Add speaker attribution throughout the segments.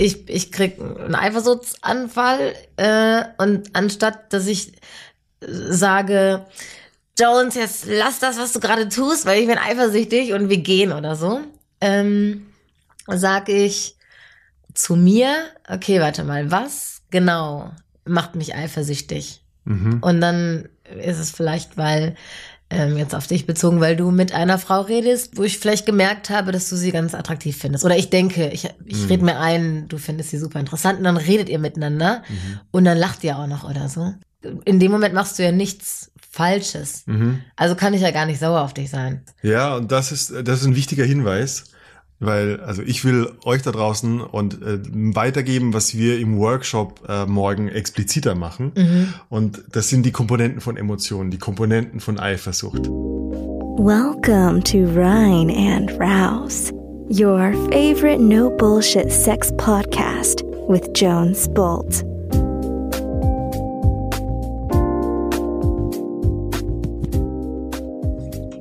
Speaker 1: ich, ich krieg einen Eifersuchtsanfall äh, und anstatt, dass ich sage, Jones, jetzt lass das, was du gerade tust, weil ich bin eifersüchtig und wir gehen oder so, ähm, sag ich zu mir, okay, warte mal, was genau macht mich eifersüchtig?
Speaker 2: Mhm.
Speaker 1: Und dann ist es vielleicht, weil ähm, jetzt auf dich bezogen, weil du mit einer Frau redest, wo ich vielleicht gemerkt habe, dass du sie ganz attraktiv findest. Oder ich denke, ich, ich
Speaker 2: Mhm.
Speaker 1: rede mir ein, du findest sie super interessant und dann redet ihr miteinander
Speaker 2: Mhm.
Speaker 1: und dann lacht ihr auch noch oder so. In dem Moment machst du ja nichts Falsches.
Speaker 2: Mhm.
Speaker 1: Also kann ich ja gar nicht sauer auf dich sein.
Speaker 2: Ja, und das ist, das ist ein wichtiger Hinweis, weil, also ich will euch da draußen und äh, weitergeben, was wir im Workshop äh, morgen expliziter machen.
Speaker 1: Mhm.
Speaker 2: Und das sind die Komponenten von Emotionen, die Komponenten von Eifersucht.
Speaker 3: Welcome to Rhine and Rouse, your favorite no bullshit sex podcast with Jones Bolt.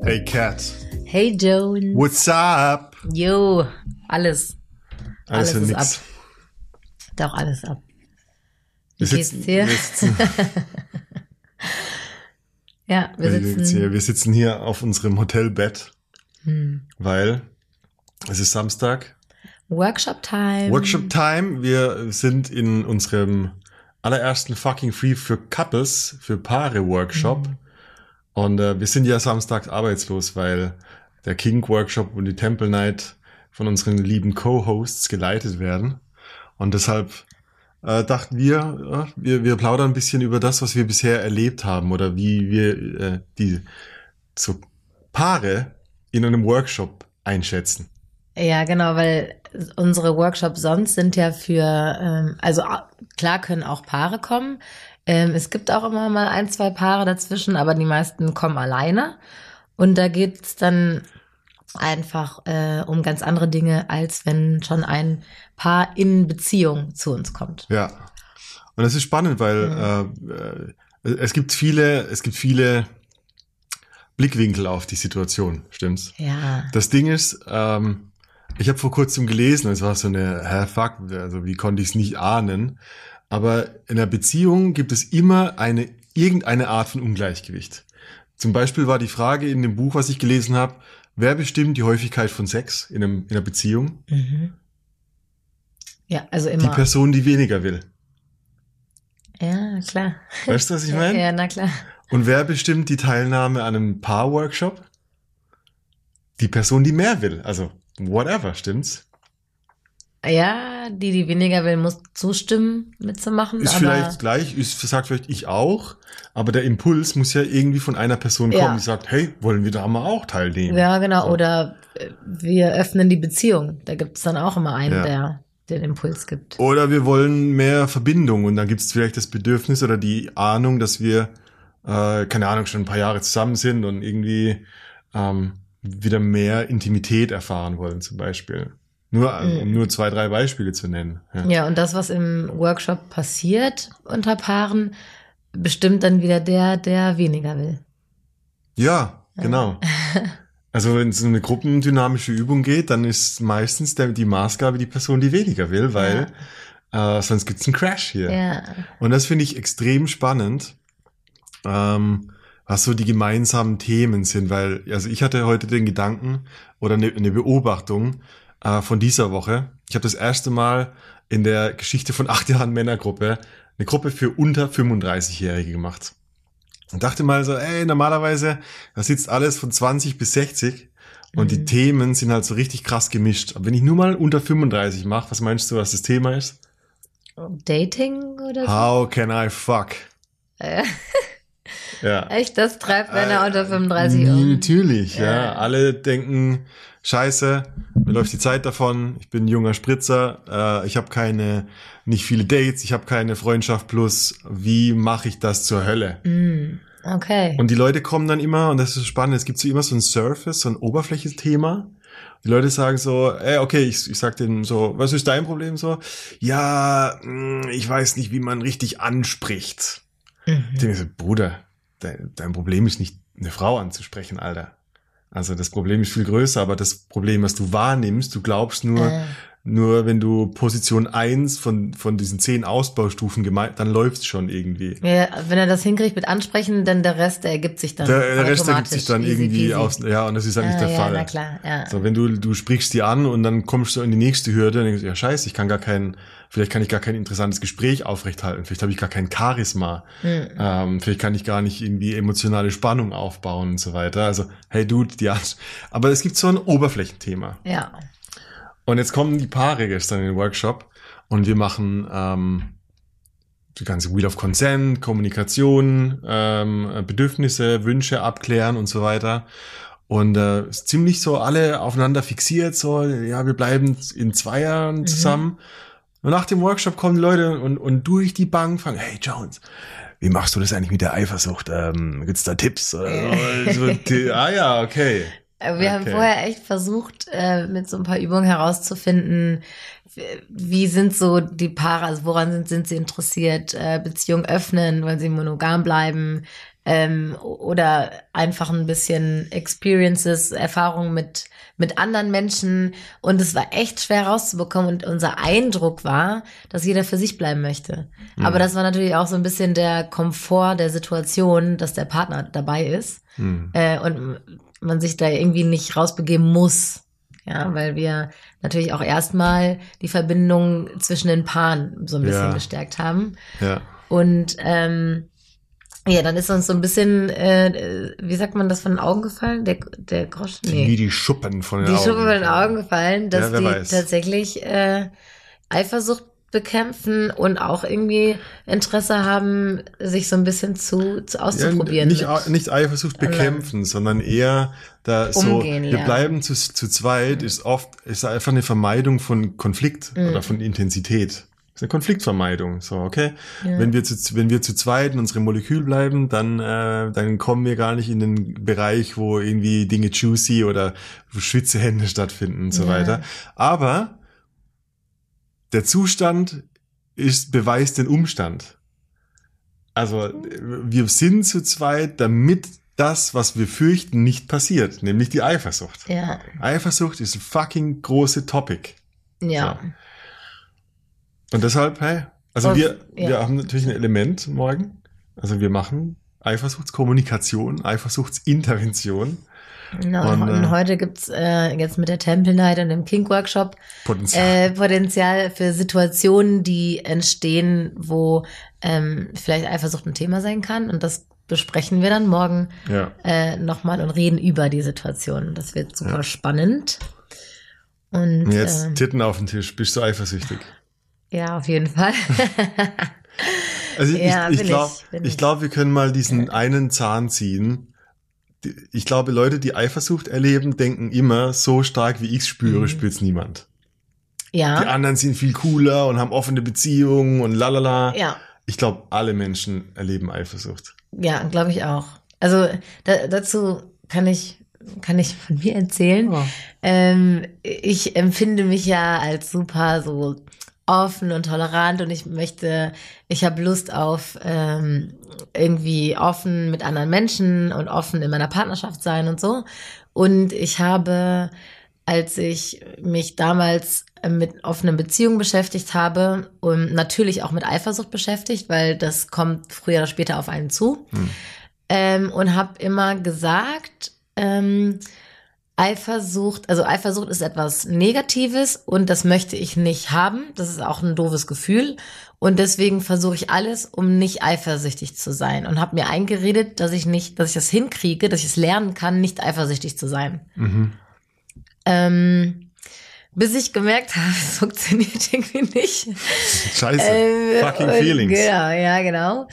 Speaker 2: Hey Cat,
Speaker 1: Hey Jones.
Speaker 2: what's up?
Speaker 1: Jo, alles.
Speaker 2: Alles
Speaker 1: Alles ist
Speaker 2: nix.
Speaker 1: Doch alles ab. Wie
Speaker 2: Wir
Speaker 1: geht's
Speaker 2: sitzen,
Speaker 1: dir?
Speaker 2: wir sitzen,
Speaker 1: Ja, wir
Speaker 2: sitzen hier, wir sitzen hier auf unserem Hotelbett,
Speaker 1: Hm.
Speaker 2: weil es ist Samstag.
Speaker 1: Workshop Time.
Speaker 2: Workshop Time. Wir sind in unserem allerersten fucking Free für Couples, für Paare Workshop.
Speaker 1: Mhm.
Speaker 2: Und äh, wir sind ja samstags arbeitslos, weil der King Workshop und die Temple Night von unseren lieben Co-Hosts geleitet werden. Und deshalb äh, dachten wir, ja, wir, wir plaudern ein bisschen über das, was wir bisher erlebt haben oder wie wir äh, die so Paare in einem Workshop einschätzen.
Speaker 1: Ja, genau, weil unsere Workshops sonst sind ja für, ähm, also klar können auch Paare kommen. Ähm, es gibt auch immer mal ein, zwei Paare dazwischen, aber die meisten kommen alleine. Und da geht's dann einfach äh, um ganz andere Dinge, als wenn schon ein Paar in Beziehung zu uns kommt.
Speaker 2: Ja. Und das ist spannend, weil äh, äh, es gibt viele, es gibt viele Blickwinkel auf die Situation, stimmt's?
Speaker 1: Ja.
Speaker 2: Das Ding ist, ähm, ich habe vor kurzem gelesen, es war so eine, hä, fuck, also wie konnte ich es nicht ahnen? Aber in einer Beziehung gibt es immer eine irgendeine Art von Ungleichgewicht. Zum Beispiel war die Frage in dem Buch, was ich gelesen habe, wer bestimmt die Häufigkeit von Sex in, einem, in einer Beziehung?
Speaker 1: Mhm. Ja, also
Speaker 2: Die
Speaker 1: immer.
Speaker 2: Person, die weniger will.
Speaker 1: ja, klar.
Speaker 2: Weißt du, was ich meine?
Speaker 1: Ja, na klar.
Speaker 2: Und wer bestimmt die Teilnahme an einem Paar-Workshop? Die Person, die mehr will. Also, whatever, stimmt's?
Speaker 1: Ja, die, die weniger will, muss zustimmen, mitzumachen.
Speaker 2: Ist
Speaker 1: aber
Speaker 2: vielleicht gleich, ist, sagt vielleicht ich auch, aber der Impuls muss ja irgendwie von einer Person kommen,
Speaker 1: Ja.
Speaker 2: die sagt, hey, wollen wir da mal auch teilnehmen?
Speaker 1: Ja, genau.
Speaker 2: So.
Speaker 1: Oder äh, wir öffnen die Beziehung. Da gibt es dann auch immer einen,
Speaker 2: Ja.
Speaker 1: der den Impuls gibt.
Speaker 2: Oder wir wollen mehr Verbindung und dann gibt es vielleicht das Bedürfnis oder die Ahnung, dass wir, äh, keine Ahnung, schon ein paar Jahre zusammen sind und irgendwie ähm, wieder mehr Intimität erfahren wollen, zum Beispiel. Nur, um
Speaker 1: Mhm.
Speaker 2: nur zwei, drei Beispiele zu nennen. Ja.
Speaker 1: Ja, und das, was im Workshop passiert unter Paaren, bestimmt dann wieder der, der weniger will.
Speaker 2: Ja, genau. Also wenn es um eine gruppendynamische Übung geht, dann ist meistens der, die Maßgabe die Person, die weniger will, weil äh, sonst gibt's einen Crash hier.
Speaker 1: Ja.
Speaker 2: Und das finde ich extrem spannend, ähm, was so die gemeinsamen Themen sind, weil also ich hatte heute den Gedanken oder eine, eine Beobachtung äh, von dieser Woche. Ich habe das erste Mal in der Geschichte von acht Jahren Männergruppe eine Gruppe für unter 35-Jährige gemacht. Und dachte mal so, ey, normalerweise, da sitzt alles von 20 bis 60 und die
Speaker 1: Mhm.
Speaker 2: Themen sind halt so richtig krass gemischt. Aber wenn ich nur mal unter 35 mache, was meinst du, was das Thema ist?
Speaker 1: Dating oder so?
Speaker 2: How can I fuck?
Speaker 1: Äh,
Speaker 2: Ja.
Speaker 1: Echt, das treibt Männer
Speaker 2: Äh,
Speaker 1: unter 35
Speaker 2: n-
Speaker 1: um.
Speaker 2: Natürlich, ja.
Speaker 1: Ja.
Speaker 2: Alle denken, scheiße, mir läuft die Zeit davon, ich bin ein junger Spritzer, äh, ich habe keine, nicht viele Dates, ich habe keine Freundschaft plus, wie mache ich das zur Hölle?
Speaker 1: Mm, okay.
Speaker 2: Und die Leute kommen dann immer, und das ist spannend, es gibt so immer so ein Surface, so ein Oberflächenthema. Die Leute sagen so, ey, okay, ich, ich sag denen so, was ist dein Problem so? Ja, mh, ich weiß nicht, wie man richtig anspricht.
Speaker 1: Mhm.
Speaker 2: Ich denke so, Bruder, dein, dein Problem ist nicht, eine Frau anzusprechen, Alter. Also das Problem ist viel größer, aber das Problem, was du wahrnimmst, du glaubst nur,
Speaker 1: Äh,
Speaker 2: Nur wenn du Position eins von, von diesen zehn Ausbaustufen gemeint, dann läuft's schon irgendwie.
Speaker 1: Ja, wenn er das hinkriegt mit Ansprechen, dann der Rest, der ergibt sich dann.
Speaker 2: Der, der Rest ergibt sich dann
Speaker 1: Easy
Speaker 2: irgendwie
Speaker 1: peasy.
Speaker 2: aus, ja, und das ist eigentlich
Speaker 1: Ah,
Speaker 2: der
Speaker 1: ja,
Speaker 2: Fall.
Speaker 1: na klar, ja.
Speaker 2: So, wenn du, du sprichst die an und dann kommst du in die nächste Hürde und denkst, ja scheiße, ich kann gar kein, vielleicht kann ich gar kein interessantes Gespräch aufrechthalten, vielleicht habe ich gar kein Charisma,
Speaker 1: Hm.
Speaker 2: ähm, vielleicht kann ich gar nicht irgendwie emotionale Spannung aufbauen und so weiter. Also, hey Dude, die Art. Aber es gibt so ein Oberflächenthema.
Speaker 1: Ja.
Speaker 2: Und jetzt kommen die Paare gestern in den Workshop und wir machen ähm, die ganze Wheel of Consent, Kommunikation, ähm, Bedürfnisse, Wünsche abklären und so weiter. Und äh, ist ziemlich so alle aufeinander fixiert, so, ja, wir bleiben in Zweiern zusammen. Und nach dem Workshop kommen die Leute und, und durch die Bank fragen, hey Jones, wie machst du das eigentlich mit der Eifersucht? Ähm, gibt's da Tipps? Oder so? ah ja, okay.
Speaker 1: Wir haben
Speaker 2: Okay.
Speaker 1: vorher echt versucht, äh, mit so ein paar Übungen herauszufinden, wie- wie sind so die Paare, also woran sind, sind sie interessiert, äh, Beziehung öffnen, wollen sie monogam bleiben ähm, oder einfach ein bisschen Experiences, Erfahrungen mit, mit anderen Menschen. Und es war echt schwer rauszubekommen. Und unser Eindruck war, dass jeder für sich bleiben möchte. Aber das war natürlich auch so ein bisschen der Komfort der Situation, dass der Partner dabei ist
Speaker 2: Hm.
Speaker 1: äh, und man sich da irgendwie nicht rausbegeben muss. Ja, weil wir natürlich auch erstmal die Verbindung zwischen den Paaren so ein bisschen
Speaker 2: Ja.
Speaker 1: gestärkt haben.
Speaker 2: Ja.
Speaker 1: Und ähm, ja, dann ist uns so ein bisschen, äh, wie sagt man das, von den Augen gefallen? Der, der Groschen?
Speaker 2: Wie
Speaker 1: Nee.
Speaker 2: die Schuppen von den
Speaker 1: Die
Speaker 2: Augen.
Speaker 1: Schuppen von den Augen gefallen, dass
Speaker 2: Ja,
Speaker 1: die
Speaker 2: weiß.
Speaker 1: tatsächlich äh, Eifersucht bekämpfen und auch irgendwie Interesse haben, sich so ein bisschen zu, zu auszuprobieren.
Speaker 2: Ja, nicht, nicht Eifersucht bekämpfen, sondern eher da so,
Speaker 1: Umgehen
Speaker 2: wir
Speaker 1: lernen.
Speaker 2: bleiben zu, zu zweit, ist oft, ist einfach eine Vermeidung von Konflikt
Speaker 1: Mhm.
Speaker 2: oder von Intensität. Ist eine Konfliktvermeidung. So, okay. Wenn wir zu, wenn wir zu zweit in unserem Molekül bleiben, dann, äh, dann kommen wir gar nicht in den Bereich, wo irgendwie Dinge juicy oder Schwitzehände stattfinden und so
Speaker 1: Ja.
Speaker 2: weiter. Aber der Zustand ist, beweist den Umstand. Also wir sind zu zweit, damit das, was wir fürchten, nicht passiert, nämlich die Eifersucht.
Speaker 1: ja,
Speaker 2: Eifersucht ist ein fucking große Topic.
Speaker 1: ja.
Speaker 2: Und deshalb, hey, also
Speaker 1: Und-
Speaker 2: wir,
Speaker 1: ja.
Speaker 2: wir haben natürlich ein Element morgen. Also wir machen Eifersuchtskommunikation, Eifersuchtsintervention,
Speaker 1: Genau,
Speaker 2: Und,
Speaker 1: und,
Speaker 2: äh,
Speaker 1: heute gibt's äh, jetzt mit der Temple Night und dem Kink Workshop
Speaker 2: Potenzial.
Speaker 1: äh, Potenzial für Situationen, die entstehen, wo ähm, vielleicht Eifersucht ein Thema sein kann. Und das besprechen wir dann morgen
Speaker 2: ja.
Speaker 1: äh, nochmal und reden über die Situation. Das wird super
Speaker 2: Ja.
Speaker 1: spannend. Und
Speaker 2: Und jetzt
Speaker 1: ähm,
Speaker 2: Titten auf den Tisch, bist du eifersüchtig?
Speaker 1: Ja, auf jeden Fall.
Speaker 2: Also ich,
Speaker 1: Ja,
Speaker 2: ich, ich glaube,
Speaker 1: ich,
Speaker 2: ich glaube, wir können mal diesen einen Zahn ziehen. Die- Ich glaube, Leute, die Eifersucht erleben, denken immer, so stark wie ich spüre,
Speaker 1: Mhm.
Speaker 2: spürt's niemand. Die
Speaker 1: ja,
Speaker 2: anderen sind viel cooler und haben offene Beziehungen und lalala.
Speaker 1: ja.
Speaker 2: Ich glaube, alle Menschen erleben Eifersucht.
Speaker 1: Ja, glaube ich auch. Also da, dazu kann ich kann ich von mir erzählen. Ähm, ich empfinde mich ja als super so offen und tolerant und ich möchte, ich habe Lust auf ähm, irgendwie offen mit anderen Menschen und offen in meiner Partnerschaft sein und so. Und ich habe, als ich mich damals mit offenen Beziehungen beschäftigt habe und natürlich auch mit Eifersucht beschäftigt, weil das kommt früher oder später auf einen zu.
Speaker 2: Hm.
Speaker 1: Ähm, und habe immer gesagt, ähm, Eifersucht, also Eifersucht ist etwas Negatives und das möchte ich nicht haben. Das ist auch ein doofes Gefühl. Und deswegen versuche ich alles, um nicht eifersüchtig zu sein. Und habe mir eingeredet, dass ich nicht, dass ich das hinkriege, dass ich es lernen kann, nicht eifersüchtig zu sein.
Speaker 2: Mhm.
Speaker 1: Ähm, bis ich gemerkt habe, es funktioniert irgendwie nicht.
Speaker 2: Scheiße.
Speaker 1: Ähm,
Speaker 2: Fucking Feelings.
Speaker 1: Genau, ja, genau.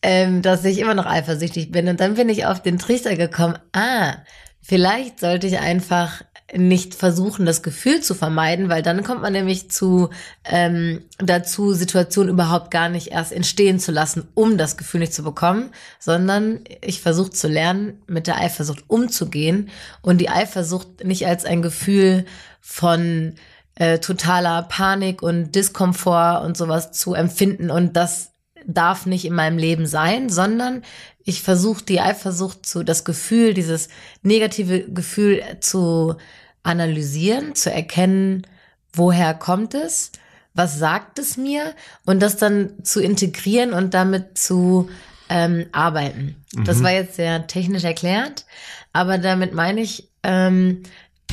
Speaker 1: Ähm, dass ich immer noch eifersüchtig bin. Und dann bin ich auf den Trichter gekommen, ah, vielleicht sollte ich einfach nicht versuchen, das Gefühl zu vermeiden, weil dann kommt man nämlich zu ähm, dazu, Situationen überhaupt gar nicht erst entstehen zu lassen, um das Gefühl nicht zu bekommen, sondern ich versuche zu lernen, mit der Eifersucht umzugehen und die Eifersucht nicht als ein Gefühl von äh, totaler Panik und Diskomfort und sowas zu empfinden und das darf nicht in meinem Leben sein, sondern ich versuche die Eifersucht zu, das Gefühl, dieses negative Gefühl zu analysieren, zu erkennen, woher kommt es, was sagt es mir und das dann zu integrieren und damit zu ähm, arbeiten. Das
Speaker 2: Mhm.
Speaker 1: war jetzt sehr technisch erklärt, aber damit meine ich, ähm,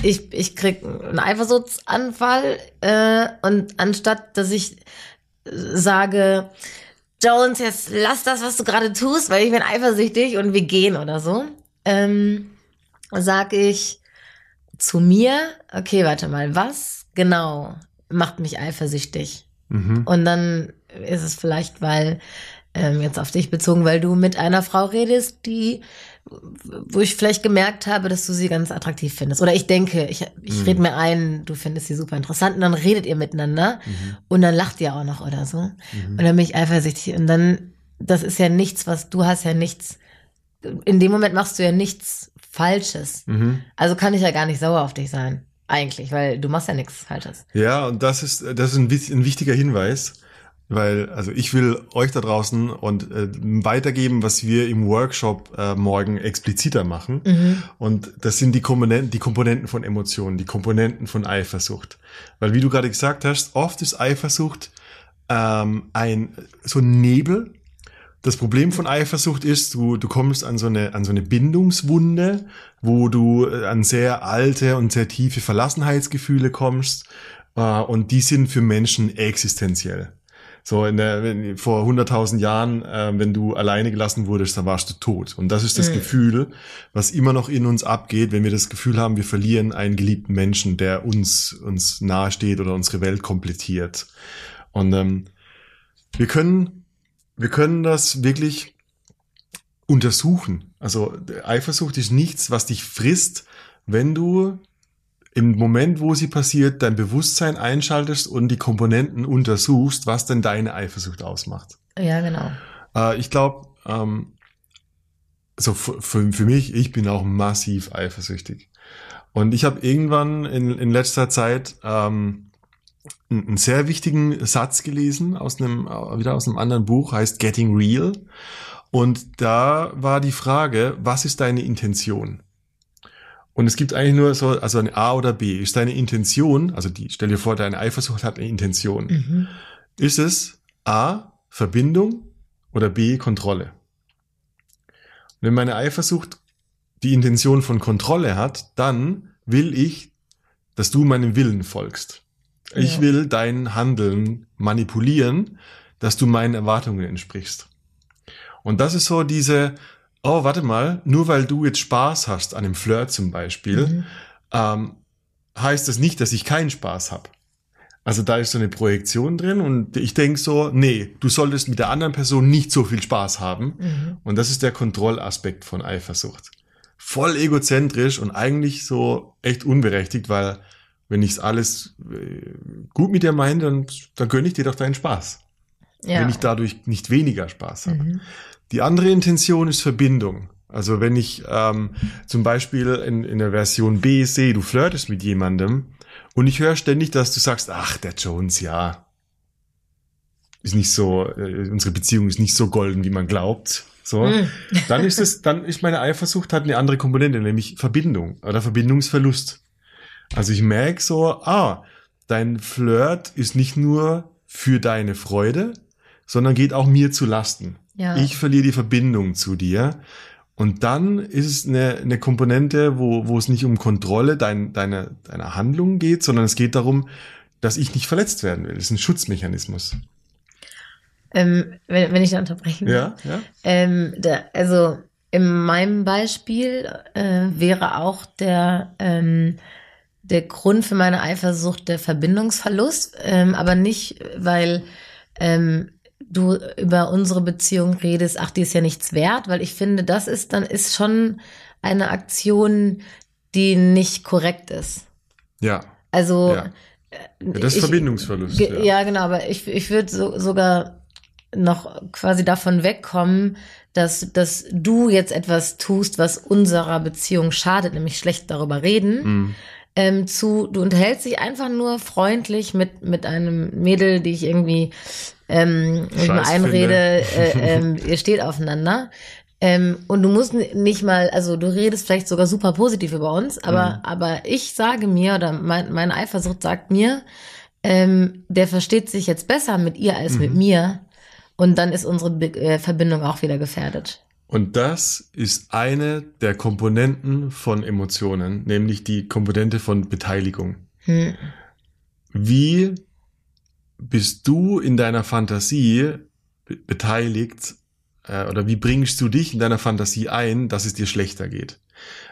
Speaker 1: ich, ich krieg einen Eifersuchtsanfall äh, und anstatt, dass ich äh, sage, Jones, jetzt lass das, was du gerade tust, weil ich bin eifersüchtig und wir gehen oder so, ähm, sag ich zu mir, okay, warte mal, was genau macht mich eifersüchtig?
Speaker 2: Mhm.
Speaker 1: Und dann ist es vielleicht, weil, ähm, jetzt auf dich bezogen, weil du mit einer Frau redest, die, wo ich vielleicht gemerkt habe, dass du sie ganz attraktiv findest. Oder ich denke, ich, ich
Speaker 2: Mhm.
Speaker 1: rede mir ein, du findest sie super interessant und dann redet ihr miteinander
Speaker 2: Mhm.
Speaker 1: und dann lacht ihr auch noch oder so.
Speaker 2: Mhm.
Speaker 1: Und dann bin ich eifersüchtig. Und dann, das ist ja nichts, was, du hast ja nichts, in dem Moment machst du ja nichts Falsches.
Speaker 2: Mhm.
Speaker 1: Also kann ich ja gar nicht sauer auf dich sein. Eigentlich, weil du machst ja nichts Falsches.
Speaker 2: Ja, und das ist, das ist ein, ein wichtiger Hinweis, weil, also ich will euch da draußen und äh, weitergeben, was wir im Workshop äh, morgen expliziter machen.
Speaker 1: Mhm.
Speaker 2: Und das sind die Komponenten, die Komponenten von Emotionen, die Komponenten von Eifersucht. Weil wie du gerade gesagt hast, oft ist Eifersucht ähm, ein so ein Nebel. Das Problem von Eifersucht ist, du, du kommst an so eine, an so eine Bindungswunde, wo du äh, an sehr alte und sehr tiefe Verlassenheitsgefühle kommst. Äh, und die sind für Menschen existenziell. So in der, wenn, vor 100.000 Jahren, äh, wenn du alleine gelassen wurdest, dann warst du tot. Und das ist das
Speaker 1: Mhm.
Speaker 2: Gefühl, was immer noch in uns abgeht, wenn wir das Gefühl haben, wir verlieren einen geliebten Menschen, der uns, uns nahesteht oder unsere Welt komplettiert. Und ähm, wir können, wir können das wirklich untersuchen. Also Eifersucht ist nichts, was dich frisst, wenn du im Moment, wo sie passiert, dein Bewusstsein einschaltest und die Komponenten untersuchst, was denn deine Eifersucht ausmacht.
Speaker 1: Ja, genau.
Speaker 2: Äh, ich glaube, ähm, so für, für für mich, ich bin auch massiv eifersüchtig. Und ich habe irgendwann in, in letzter Zeit ähm, einen einen sehr wichtigen Satz gelesen aus einem äh, wieder aus einem anderen Buch, heißt Getting Real. Und da war die Frage, was ist deine Intention? Und es gibt eigentlich nur so, also eine A oder B. Ist deine Intention, also die, stell dir vor, deine Eifersucht hat eine Intention.
Speaker 1: Mhm.
Speaker 2: Ist es A, Verbindung oder B, Kontrolle? Wenn meine Eifersucht die Intention von Kontrolle hat, dann will ich, dass du meinem Willen folgst. Ich
Speaker 1: Ja.
Speaker 2: will dein Handeln manipulieren, dass du meinen Erwartungen entsprichst. Und das ist so diese, oh, warte mal, nur weil du jetzt Spaß hast an dem Flirt zum Beispiel,
Speaker 1: Mhm.
Speaker 2: ähm, heißt das nicht, dass ich keinen Spaß habe. Also da ist so eine Projektion drin und ich denk so, nee, du solltest mit der anderen Person nicht so viel Spaß haben.
Speaker 1: Mhm.
Speaker 2: Und das ist der Kontrollaspekt von Eifersucht. Voll egozentrisch und eigentlich so echt unberechtigt, weil wenn ich alles äh, gut mit dir meine, dann, dann gönne ich dir doch deinen Spaß.
Speaker 1: Ja.
Speaker 2: Wenn ich dadurch nicht weniger Spaß habe.
Speaker 1: Mhm.
Speaker 2: Die andere Intention ist Verbindung. Also wenn ich ähm, zum Beispiel in, in der Version B sehe, du flirtest mit jemandem und ich höre ständig, dass du sagst, ach, der Jones, ja, ist nicht so, äh, unsere Beziehung ist nicht so golden, wie man glaubt. So,
Speaker 1: Mhm.
Speaker 2: dann ist es, dann ist meine Eifersucht hat eine andere Komponente, nämlich Verbindung oder Verbindungsverlust. Also ich merke so, ah, dein Flirt ist nicht nur für deine Freude, sondern geht auch mir zu Lasten.
Speaker 1: Ja.
Speaker 2: Ich verliere die Verbindung zu dir. Und dann ist es eine, eine Komponente, wo, wo es nicht um Kontrolle dein, deiner, deiner Handlungen geht, sondern es geht darum, dass ich nicht verletzt werden will. Das ist ein Schutzmechanismus.
Speaker 1: Ähm, wenn, wenn ich da unterbrechen
Speaker 2: Ja, ja.
Speaker 1: Ähm, da, also in meinem Beispiel äh, wäre auch der, ähm, der Grund für meine Eifersucht der Verbindungsverlust, ähm, aber nicht, weil ähm, du über unsere Beziehung redest, ach, die ist ja nichts wert, weil ich finde, das ist dann ist schon eine Aktion, die nicht korrekt ist.
Speaker 2: Ja,
Speaker 1: Also
Speaker 2: ja. ja das ist
Speaker 1: ich-
Speaker 2: Verbindungsverlust. Ja.
Speaker 1: Ja, genau, aber ich, ich würde so, sogar noch quasi davon wegkommen, dass, dass du jetzt etwas tust, was unserer Beziehung schadet, nämlich schlecht darüber reden,
Speaker 2: Mm,
Speaker 1: ähm, zu, du unterhältst dich einfach nur freundlich mit, mit einem Mädel, die ich irgendwie ähm,
Speaker 2: Scheiß
Speaker 1: einrede, äh, ähm, ihr steht aufeinander. Ähm, und du musst nicht mal, also du redest vielleicht sogar super positiv über uns, aber,
Speaker 2: Mhm.
Speaker 1: aber ich sage mir, oder mein, meine Eifersucht sagt mir, ähm, der versteht sich jetzt besser mit ihr als mit
Speaker 2: Mhm.
Speaker 1: mir. Und dann ist unsere Be äh, Verbindung auch wieder gefährdet.
Speaker 2: Und das ist eine der Komponenten von Emotionen, nämlich die Komponente von Beteiligung.
Speaker 1: Hm.
Speaker 2: Wie bist du in deiner Fantasie be beteiligt äh, oder wie bringst du dich in deiner Fantasie ein, dass es dir schlechter geht?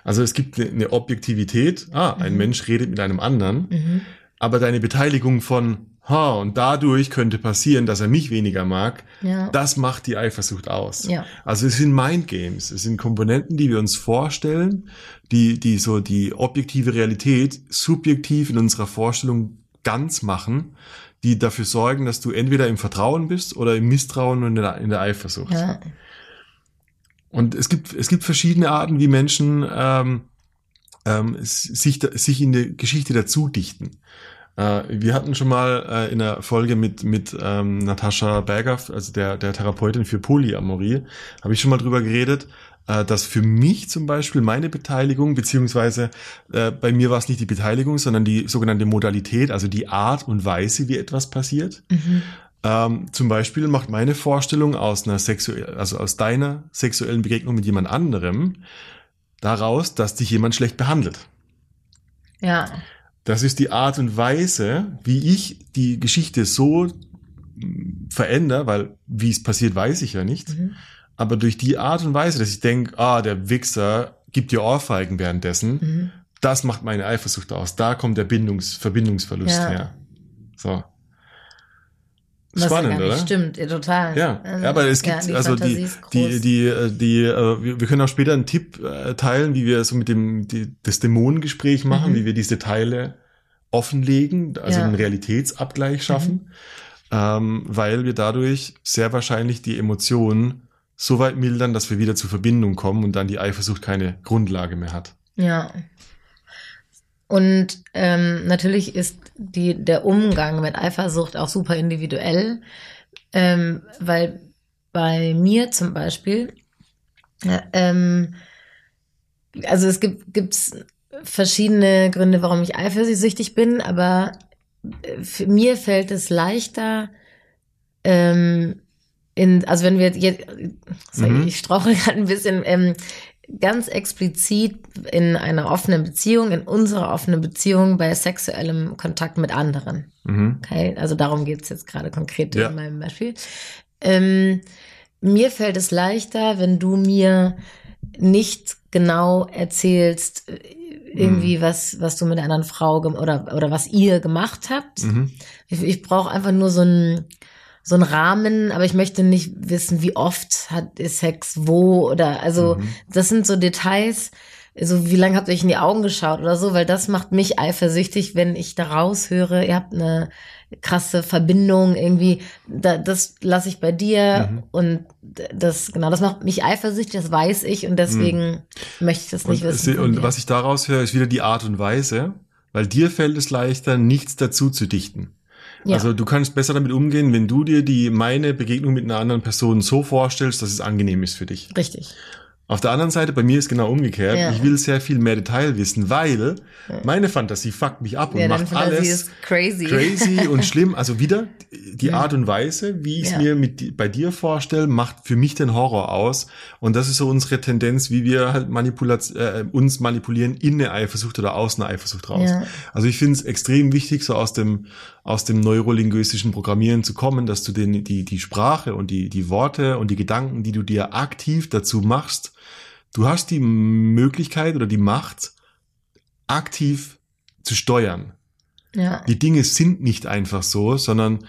Speaker 2: Also es gibt eine, eine Objektivität, ah, ein
Speaker 1: Mhm.
Speaker 2: Mensch redet mit einem anderen,
Speaker 1: Mhm.
Speaker 2: aber deine Beteiligung von, ha, und dadurch könnte passieren, dass er mich weniger mag,
Speaker 1: Ja.
Speaker 2: das macht die Eifersucht aus.
Speaker 1: Ja.
Speaker 2: Also es sind Mindgames, es sind Komponenten, die wir uns vorstellen, die, die so die objektive Realität subjektiv in unserer Vorstellung ganz machen, die dafür sorgen, dass du entweder im Vertrauen bist oder im Misstrauen und in der, in der Eifersucht.
Speaker 1: Ja.
Speaker 2: Und es gibt, es gibt verschiedene Arten, wie Menschen ähm, ähm, sich, sich in der Geschichte dazu dichten. Äh, wir hatten schon mal äh, in der Folge mit, mit ähm, Natascha Berger, also der, der Therapeutin für Polyamorie, habe ich schon mal drüber geredet, äh, dass für mich zum Beispiel meine Beteiligung, beziehungsweise äh, bei mir war es nicht die Beteiligung, sondern die sogenannte Modalität, also die Art und Weise, wie etwas passiert.
Speaker 1: Mhm.
Speaker 2: Ähm, zum Beispiel macht meine Vorstellung aus einer sexuell, also aus deiner sexuellen Begegnung mit jemand anderem daraus, dass dich jemand schlecht behandelt.
Speaker 1: Ja.
Speaker 2: Das ist die Art und Weise, wie ich die Geschichte so mm, verändere, weil wie es passiert, weiß ich ja nicht.
Speaker 1: Mhm.
Speaker 2: Aber durch die Art und Weise, dass ich denke, ah, der Wichser gibt dir Ohrfeigen währenddessen,
Speaker 1: Mhm.
Speaker 2: das macht meine Eifersucht aus. Da kommt der Bindungs Verbindungsverlust
Speaker 1: Ja.
Speaker 2: her. So. Spannend, oder?
Speaker 1: Stimmt, total.
Speaker 2: Ja,
Speaker 1: Ähm,
Speaker 2: ja, aber es gibt
Speaker 1: ja, die
Speaker 2: also die
Speaker 1: groß.
Speaker 2: die die äh, die äh, wir, können auch später einen Tipp äh, teilen, wie wir so mit dem die, das Dämonengespräch machen,
Speaker 1: Mhm.
Speaker 2: wie wir diese Teile offenlegen, also
Speaker 1: Ja. Mhm.
Speaker 2: einen Realitätsabgleich schaffen, ähm, weil wir dadurch sehr wahrscheinlich die Emotionen so weit mildern, dass wir wieder zur Verbindung kommen und dann die Eifersucht keine Grundlage mehr hat.
Speaker 1: Ja. Und ähm, natürlich ist die, der Umgang mit Eifersucht auch super individuell, ähm, weil bei mir zum Beispiel, äh, ähm, also es gibt gibt's verschiedene Gründe, warum ich eifersüchtig bin, aber äh, für mir fällt es leichter, ähm, in, also wenn wir jetzt, sorry,
Speaker 2: Mhm.
Speaker 1: ich strauche gerade ein bisschen, ähm, ganz explizit in einer offenen Beziehung, in unserer offenen Beziehung bei sexuellem Kontakt mit anderen.
Speaker 2: Mhm.
Speaker 1: Okay, also darum geht's jetzt gerade konkret
Speaker 2: Ja.
Speaker 1: in meinem Beispiel. Ähm, mir fällt es leichter, wenn du mir nicht genau erzählst, äh, irgendwie was, was du mit einer anderen Frau oder, oder was ihr gemacht habt.
Speaker 2: Mhm.
Speaker 1: Ich, ich brauche einfach nur so einen so einen Rahmen, aber ich möchte nicht wissen, wie oft hat ist Sex wo oder also
Speaker 2: Mhm.
Speaker 1: das sind so Details, so wie lange habt ihr euch in die Augen geschaut oder so, weil das macht mich eifersüchtig, wenn ich da raushöre, ihr habt eine krasse Verbindung irgendwie, da, das lasse ich bei dir
Speaker 2: Mhm.
Speaker 1: und das genau, das macht mich eifersüchtig, das weiß ich und deswegen möchte ich das nicht
Speaker 2: Und,
Speaker 1: wissen.
Speaker 2: und was ich daraus höre, ist wieder die Art und Weise, weil dir fällt es leichter, nichts dazu zu dichten.
Speaker 1: Ja.
Speaker 2: Also du kannst besser damit umgehen, wenn du dir die meine Begegnung mit einer anderen Person so vorstellst, dass es angenehm ist für dich.
Speaker 1: Richtig.
Speaker 2: Auf der anderen Seite, bei mir ist genau umgekehrt.
Speaker 1: Ja.
Speaker 2: Ich will sehr viel mehr Detail wissen, weil meine Fantasie fuckt mich ab und
Speaker 1: Ja,
Speaker 2: macht
Speaker 1: Fantasie
Speaker 2: alles
Speaker 1: ist crazy.
Speaker 2: crazy und schlimm. Also wieder die. Art und Weise, wie ich es
Speaker 1: Ja.
Speaker 2: mir mit bei dir vorstelle, macht für mich den Horror aus. Und das ist so unsere Tendenz, wie wir halt manipulat äh, uns manipulieren in eine Eifersucht oder aus einer Eifersucht raus. Also ich finde es extrem wichtig, so aus dem aus dem neurolinguistischen Programmieren zu kommen, dass du den, die die Sprache und die die Worte und die Gedanken, die du dir aktiv dazu machst, du hast die Möglichkeit oder die Macht aktiv zu steuern
Speaker 1: Ja.
Speaker 2: die Dinge sind nicht einfach so, sondern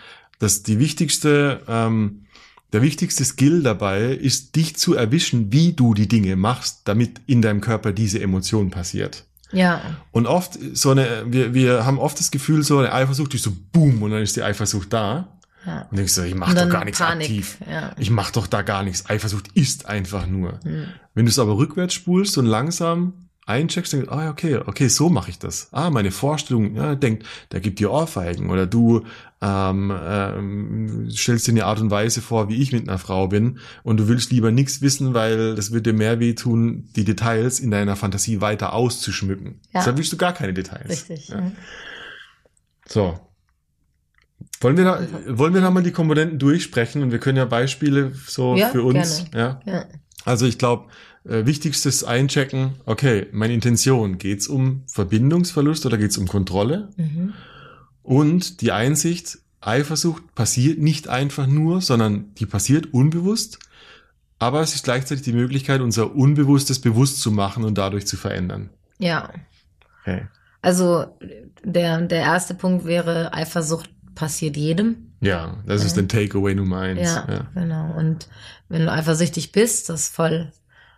Speaker 2: dass die wichtigste, ähm, der wichtigste Skill dabei ist, dich zu erwischen, wie du die Dinge machst, damit in deinem Körper diese Emotion passiert.
Speaker 1: Ja.
Speaker 2: Und oft so eine, wir, wir haben oft das Gefühl, so eine Eifersucht ist so boom und dann ist die Eifersucht da.
Speaker 1: ja.
Speaker 2: Und denkst du, ich mach
Speaker 1: Und
Speaker 2: doch gar nichts
Speaker 1: Panik,
Speaker 2: aktiv.
Speaker 1: ja.
Speaker 2: Ich mach doch da gar nichts. Eifersucht ist einfach nur.
Speaker 1: Hm.
Speaker 2: Wenn du es aber rückwärts spulst und langsam eincheckst, denkst, ah, okay, okay, so mache ich das. Ah, meine Vorstellung, ja, denkt, der gibt dir Ohrfeigen oder du ähm, ähm, stellst dir eine Art und Weise vor, wie ich mit einer Frau bin und du willst lieber nichts wissen, weil das wird dir mehr wehtun, die Details in deiner Fantasie weiter auszuschmücken.
Speaker 1: Ja.
Speaker 2: Deshalb willst du gar keine Details.
Speaker 1: Richtig.
Speaker 2: Ja.
Speaker 1: mhm.
Speaker 2: So. Wollen wir da, wollen wir da mal die Komponenten durchsprechen und wir können ja Beispiele so
Speaker 1: Ja,
Speaker 2: für uns,
Speaker 1: gerne.
Speaker 2: ja.
Speaker 1: Ja.
Speaker 2: Also ich glaube, äh, wichtigstes einchecken, okay, meine Intention, geht's um Verbindungsverlust oder geht's um Kontrolle?
Speaker 1: Mhm.
Speaker 2: Und die Einsicht, Eifersucht passiert nicht einfach nur, sondern die passiert unbewusst, aber es ist gleichzeitig die Möglichkeit, unser Unbewusstes bewusst zu machen und dadurch zu verändern.
Speaker 1: ja.
Speaker 2: Okay.
Speaker 1: Also der, der erste Punkt wäre, Eifersucht passiert jedem.
Speaker 2: Ja, das ist den Takeaway Nummer eins.
Speaker 1: Ja,
Speaker 2: Ja.
Speaker 1: genau. Und wenn du eifersüchtig bist, das ist voll,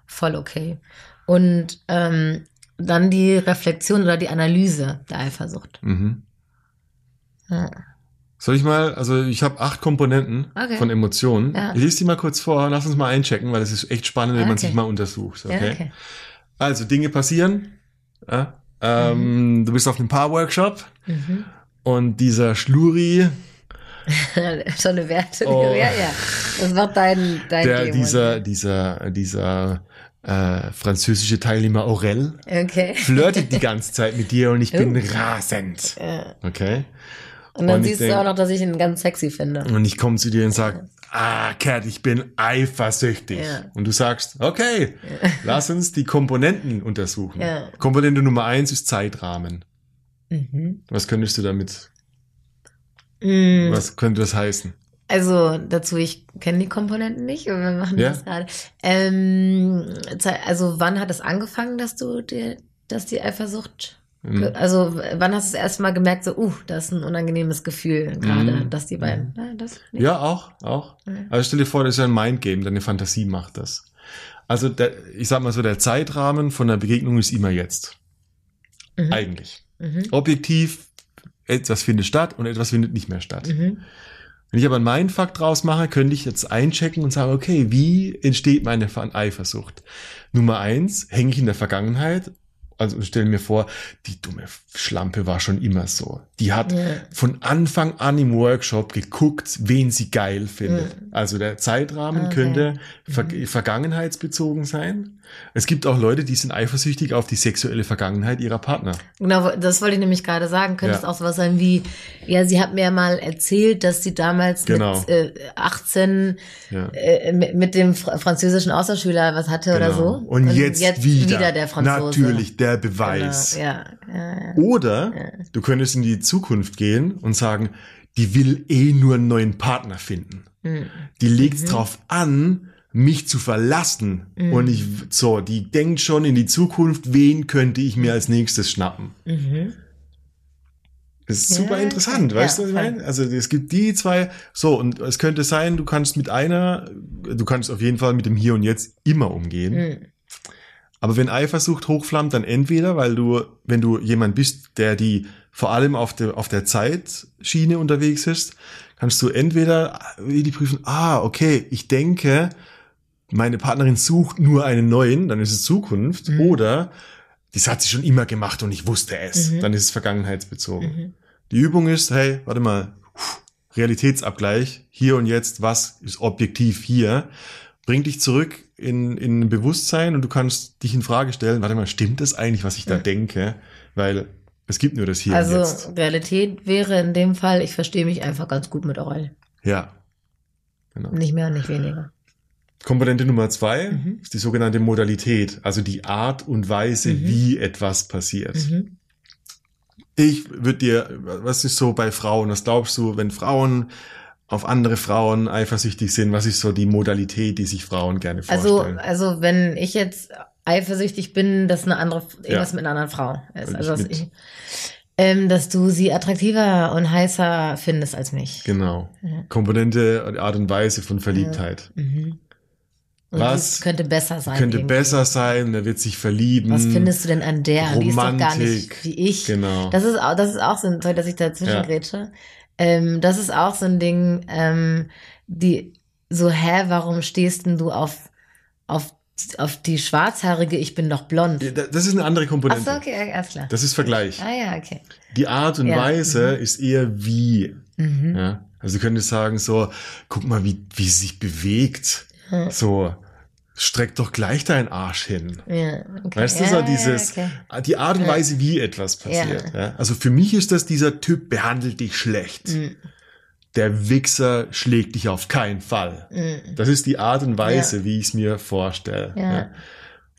Speaker 1: voll okay. Und ähm, dann die Reflexion oder die Analyse der Eifersucht.
Speaker 2: Mhm.
Speaker 1: Ja.
Speaker 2: Soll ich mal, also ich habe acht Komponenten
Speaker 1: Okay.
Speaker 2: von Emotionen.
Speaker 1: Ja.
Speaker 2: Ich lese die mal kurz vor, lass uns mal einchecken, weil es ist echt spannend, wenn man
Speaker 1: Okay.
Speaker 2: sich mal untersucht. Okay?
Speaker 1: Ja, okay.
Speaker 2: Also Dinge passieren. Ähm, Du bist auf einem Paar-Workshop
Speaker 1: Mhm.
Speaker 2: und dieser Schluri,
Speaker 1: Schon eine Wertung.
Speaker 2: Oh.
Speaker 1: Ja, ja. Das war dein, dein
Speaker 2: der,
Speaker 1: Dämon.
Speaker 2: dieser, dieser, dieser äh, französische Teilnehmer Aurel,
Speaker 1: Okay.
Speaker 2: flirtet die ganze Zeit mit dir und ich bin
Speaker 1: Oh.
Speaker 2: rasend.
Speaker 1: Ja.
Speaker 2: Okay?
Speaker 1: Und dann
Speaker 2: Und
Speaker 1: siehst
Speaker 2: denk-
Speaker 1: du auch noch, dass ich ihn ganz sexy finde.
Speaker 2: Und ich komme zu dir und sag, ah, Kat, ich bin eifersüchtig.
Speaker 1: Ja.
Speaker 2: Und du sagst, okay, lass uns die Komponenten untersuchen.
Speaker 1: Ja.
Speaker 2: Komponente Nummer eins ist Zeitrahmen.
Speaker 1: Mhm.
Speaker 2: Was könntest du damit,
Speaker 1: Mm,
Speaker 2: was könnte das heißen?
Speaker 1: Also dazu, ich kenne die Komponenten nicht, aber wir machen
Speaker 2: Ja.
Speaker 1: das gerade. Ähm, also wann hat es angefangen, dass du dir, dass die Eifersucht,
Speaker 2: Mhm.
Speaker 1: also wann hast du das erste Mal gemerkt, so, uh, das ist ein unangenehmes Gefühl gerade,
Speaker 2: Mhm.
Speaker 1: dass die beiden, ja, das, nee.
Speaker 2: Ja, auch, auch.
Speaker 1: Mhm.
Speaker 2: Also stell dir vor, das ist ja ein Mindgame, deine Fantasie macht das. Also der, ich sag mal so, der Zeitrahmen von der Begegnung ist immer jetzt.
Speaker 1: Mhm.
Speaker 2: Eigentlich.
Speaker 1: Mhm.
Speaker 2: Objektiv, etwas findet statt und etwas findet nicht mehr statt.
Speaker 1: Mhm.
Speaker 2: Wenn ich aber einen Mindfuck draus mache, könnte ich jetzt einchecken und sagen, okay, wie entsteht meine Eifersucht? Nummer eins, hänge ich in der Vergangenheit, also stelle mir vor, die dumme Schlampe war schon immer so. Die hat
Speaker 1: Ja.
Speaker 2: von Anfang an im Workshop geguckt, wen sie geil findet. Also der Zeitrahmen
Speaker 1: Okay.
Speaker 2: könnte ver vergangenheitsbezogen sein. Es gibt auch Leute, die sind eifersüchtig auf die sexuelle Vergangenheit ihrer Partner.
Speaker 1: Genau, das wollte ich nämlich gerade sagen. Könnte
Speaker 2: Ja.
Speaker 1: es auch sowas sein wie, ja, sie hat mir mal erzählt, dass sie damals
Speaker 2: Genau.
Speaker 1: mit äh, 18
Speaker 2: Ja.
Speaker 1: äh, mit, mit dem fr französischen Austauschschüler was hatte oder so.
Speaker 2: Genau. Und, jetzt, wieder.
Speaker 1: der Franzose.
Speaker 2: Natürlich, der Beweis.
Speaker 1: Genau, ja, ja, ja.
Speaker 2: Oder du könntest in die Zukunft gehen und sagen, die will eh nur einen neuen Partner finden.
Speaker 1: Hm.
Speaker 2: Die legt's drauf an, mich zu verlassen.
Speaker 1: Mhm.
Speaker 2: Und ich, so, die denkt schon in die Zukunft, wen könnte ich mir als nächstes schnappen.
Speaker 1: Mhm.
Speaker 2: Das ist super interessant, weißt
Speaker 1: Ja,
Speaker 2: du, was ich meine? Also es gibt die zwei, so, und es könnte sein, du kannst mit einer, du kannst auf jeden Fall mit dem Hier und Jetzt immer umgehen. Aber wenn Eifersucht hochflammt, dann entweder, weil du, wenn du jemand bist, der die vor allem auf der, auf der Zeitschiene unterwegs ist, kannst du entweder die prüfen, ah, okay, ich denke, meine Partnerin sucht nur einen neuen, dann ist es Zukunft,
Speaker 1: Mhm.
Speaker 2: oder das hat sie schon immer gemacht und ich wusste es,
Speaker 1: Mhm.
Speaker 2: dann ist es vergangenheitsbezogen.
Speaker 1: Mhm.
Speaker 2: Die Übung ist, hey, warte mal, Realitätsabgleich, hier und jetzt, was ist objektiv hier, bringt dich zurück in, in ein Bewusstsein und du kannst dich in Frage stellen, warte mal, stimmt das eigentlich, was ich da
Speaker 1: Mhm.
Speaker 2: denke? Weil es gibt nur das hier
Speaker 1: Also
Speaker 2: jetzt.
Speaker 1: Realität wäre in dem Fall, ich verstehe mich einfach ganz gut mit Aurel.
Speaker 2: Ja. Genau.
Speaker 1: Nicht mehr und nicht weniger.
Speaker 2: Komponente Nummer zwei
Speaker 1: Mhm.
Speaker 2: ist die sogenannte Modalität, also die Art und Weise,
Speaker 1: Mhm.
Speaker 2: wie etwas passiert.
Speaker 1: Mhm.
Speaker 2: Ich würde dir, was ist so bei Frauen, was glaubst du, wenn Frauen auf andere Frauen eifersüchtig sind, was ist so die Modalität, die sich Frauen gerne
Speaker 1: Also,
Speaker 2: vorstellen?
Speaker 1: also wenn ich jetzt eifersüchtig bin, dass eine andere, irgendwas
Speaker 2: Ja.
Speaker 1: mit einer anderen Frau ist. Also, dass, ich, ähm, dass du sie attraktiver und heißer findest als mich.
Speaker 2: genau.
Speaker 1: Ja.
Speaker 2: Komponente, Art und Weise von Verliebtheit.
Speaker 1: Mhm. Und
Speaker 2: Was
Speaker 1: könnte besser sein.
Speaker 2: Könnte
Speaker 1: irgendwie.
Speaker 2: besser sein, er wird sich verlieben.
Speaker 1: Was findest du denn an der? Die ist doch gar nicht
Speaker 2: Romantik.
Speaker 1: wie ich.
Speaker 2: Genau.
Speaker 1: Das ist auch, das ist auch so ein, dass ich dazwischen
Speaker 2: Ja.
Speaker 1: grätsche. Ähm, das ist auch so ein Ding, ähm, die, so, hä, warum stehst denn du auf, auf auf die schwarzhaarige, ich bin doch blond.
Speaker 2: Das ist eine andere
Speaker 1: Ach
Speaker 2: Komponente.
Speaker 1: so, okay, alles klar.
Speaker 2: Das ist Vergleich.
Speaker 1: Ah ja, okay.
Speaker 2: Die Art und
Speaker 1: Ja,
Speaker 2: Weise ist eher wie.
Speaker 1: Mhm.
Speaker 2: Ja? Also du könntest sagen so, guck mal, wie, wie sie sich bewegt. So, streck doch gleich deinen Arsch hin.
Speaker 1: Ja, okay.
Speaker 2: Weißt du,
Speaker 1: ja,
Speaker 2: so
Speaker 1: ja,
Speaker 2: dieses,
Speaker 1: okay.
Speaker 2: die Art und Weise, wie etwas passiert. Ja. Also für mich ist das dieser Typ, behandelt dich schlecht.
Speaker 1: Mhm.
Speaker 2: Der Wichser schlägt dich auf keinen Fall. Das ist die Art und Weise,
Speaker 1: Ja.
Speaker 2: wie ich es mir vorstelle.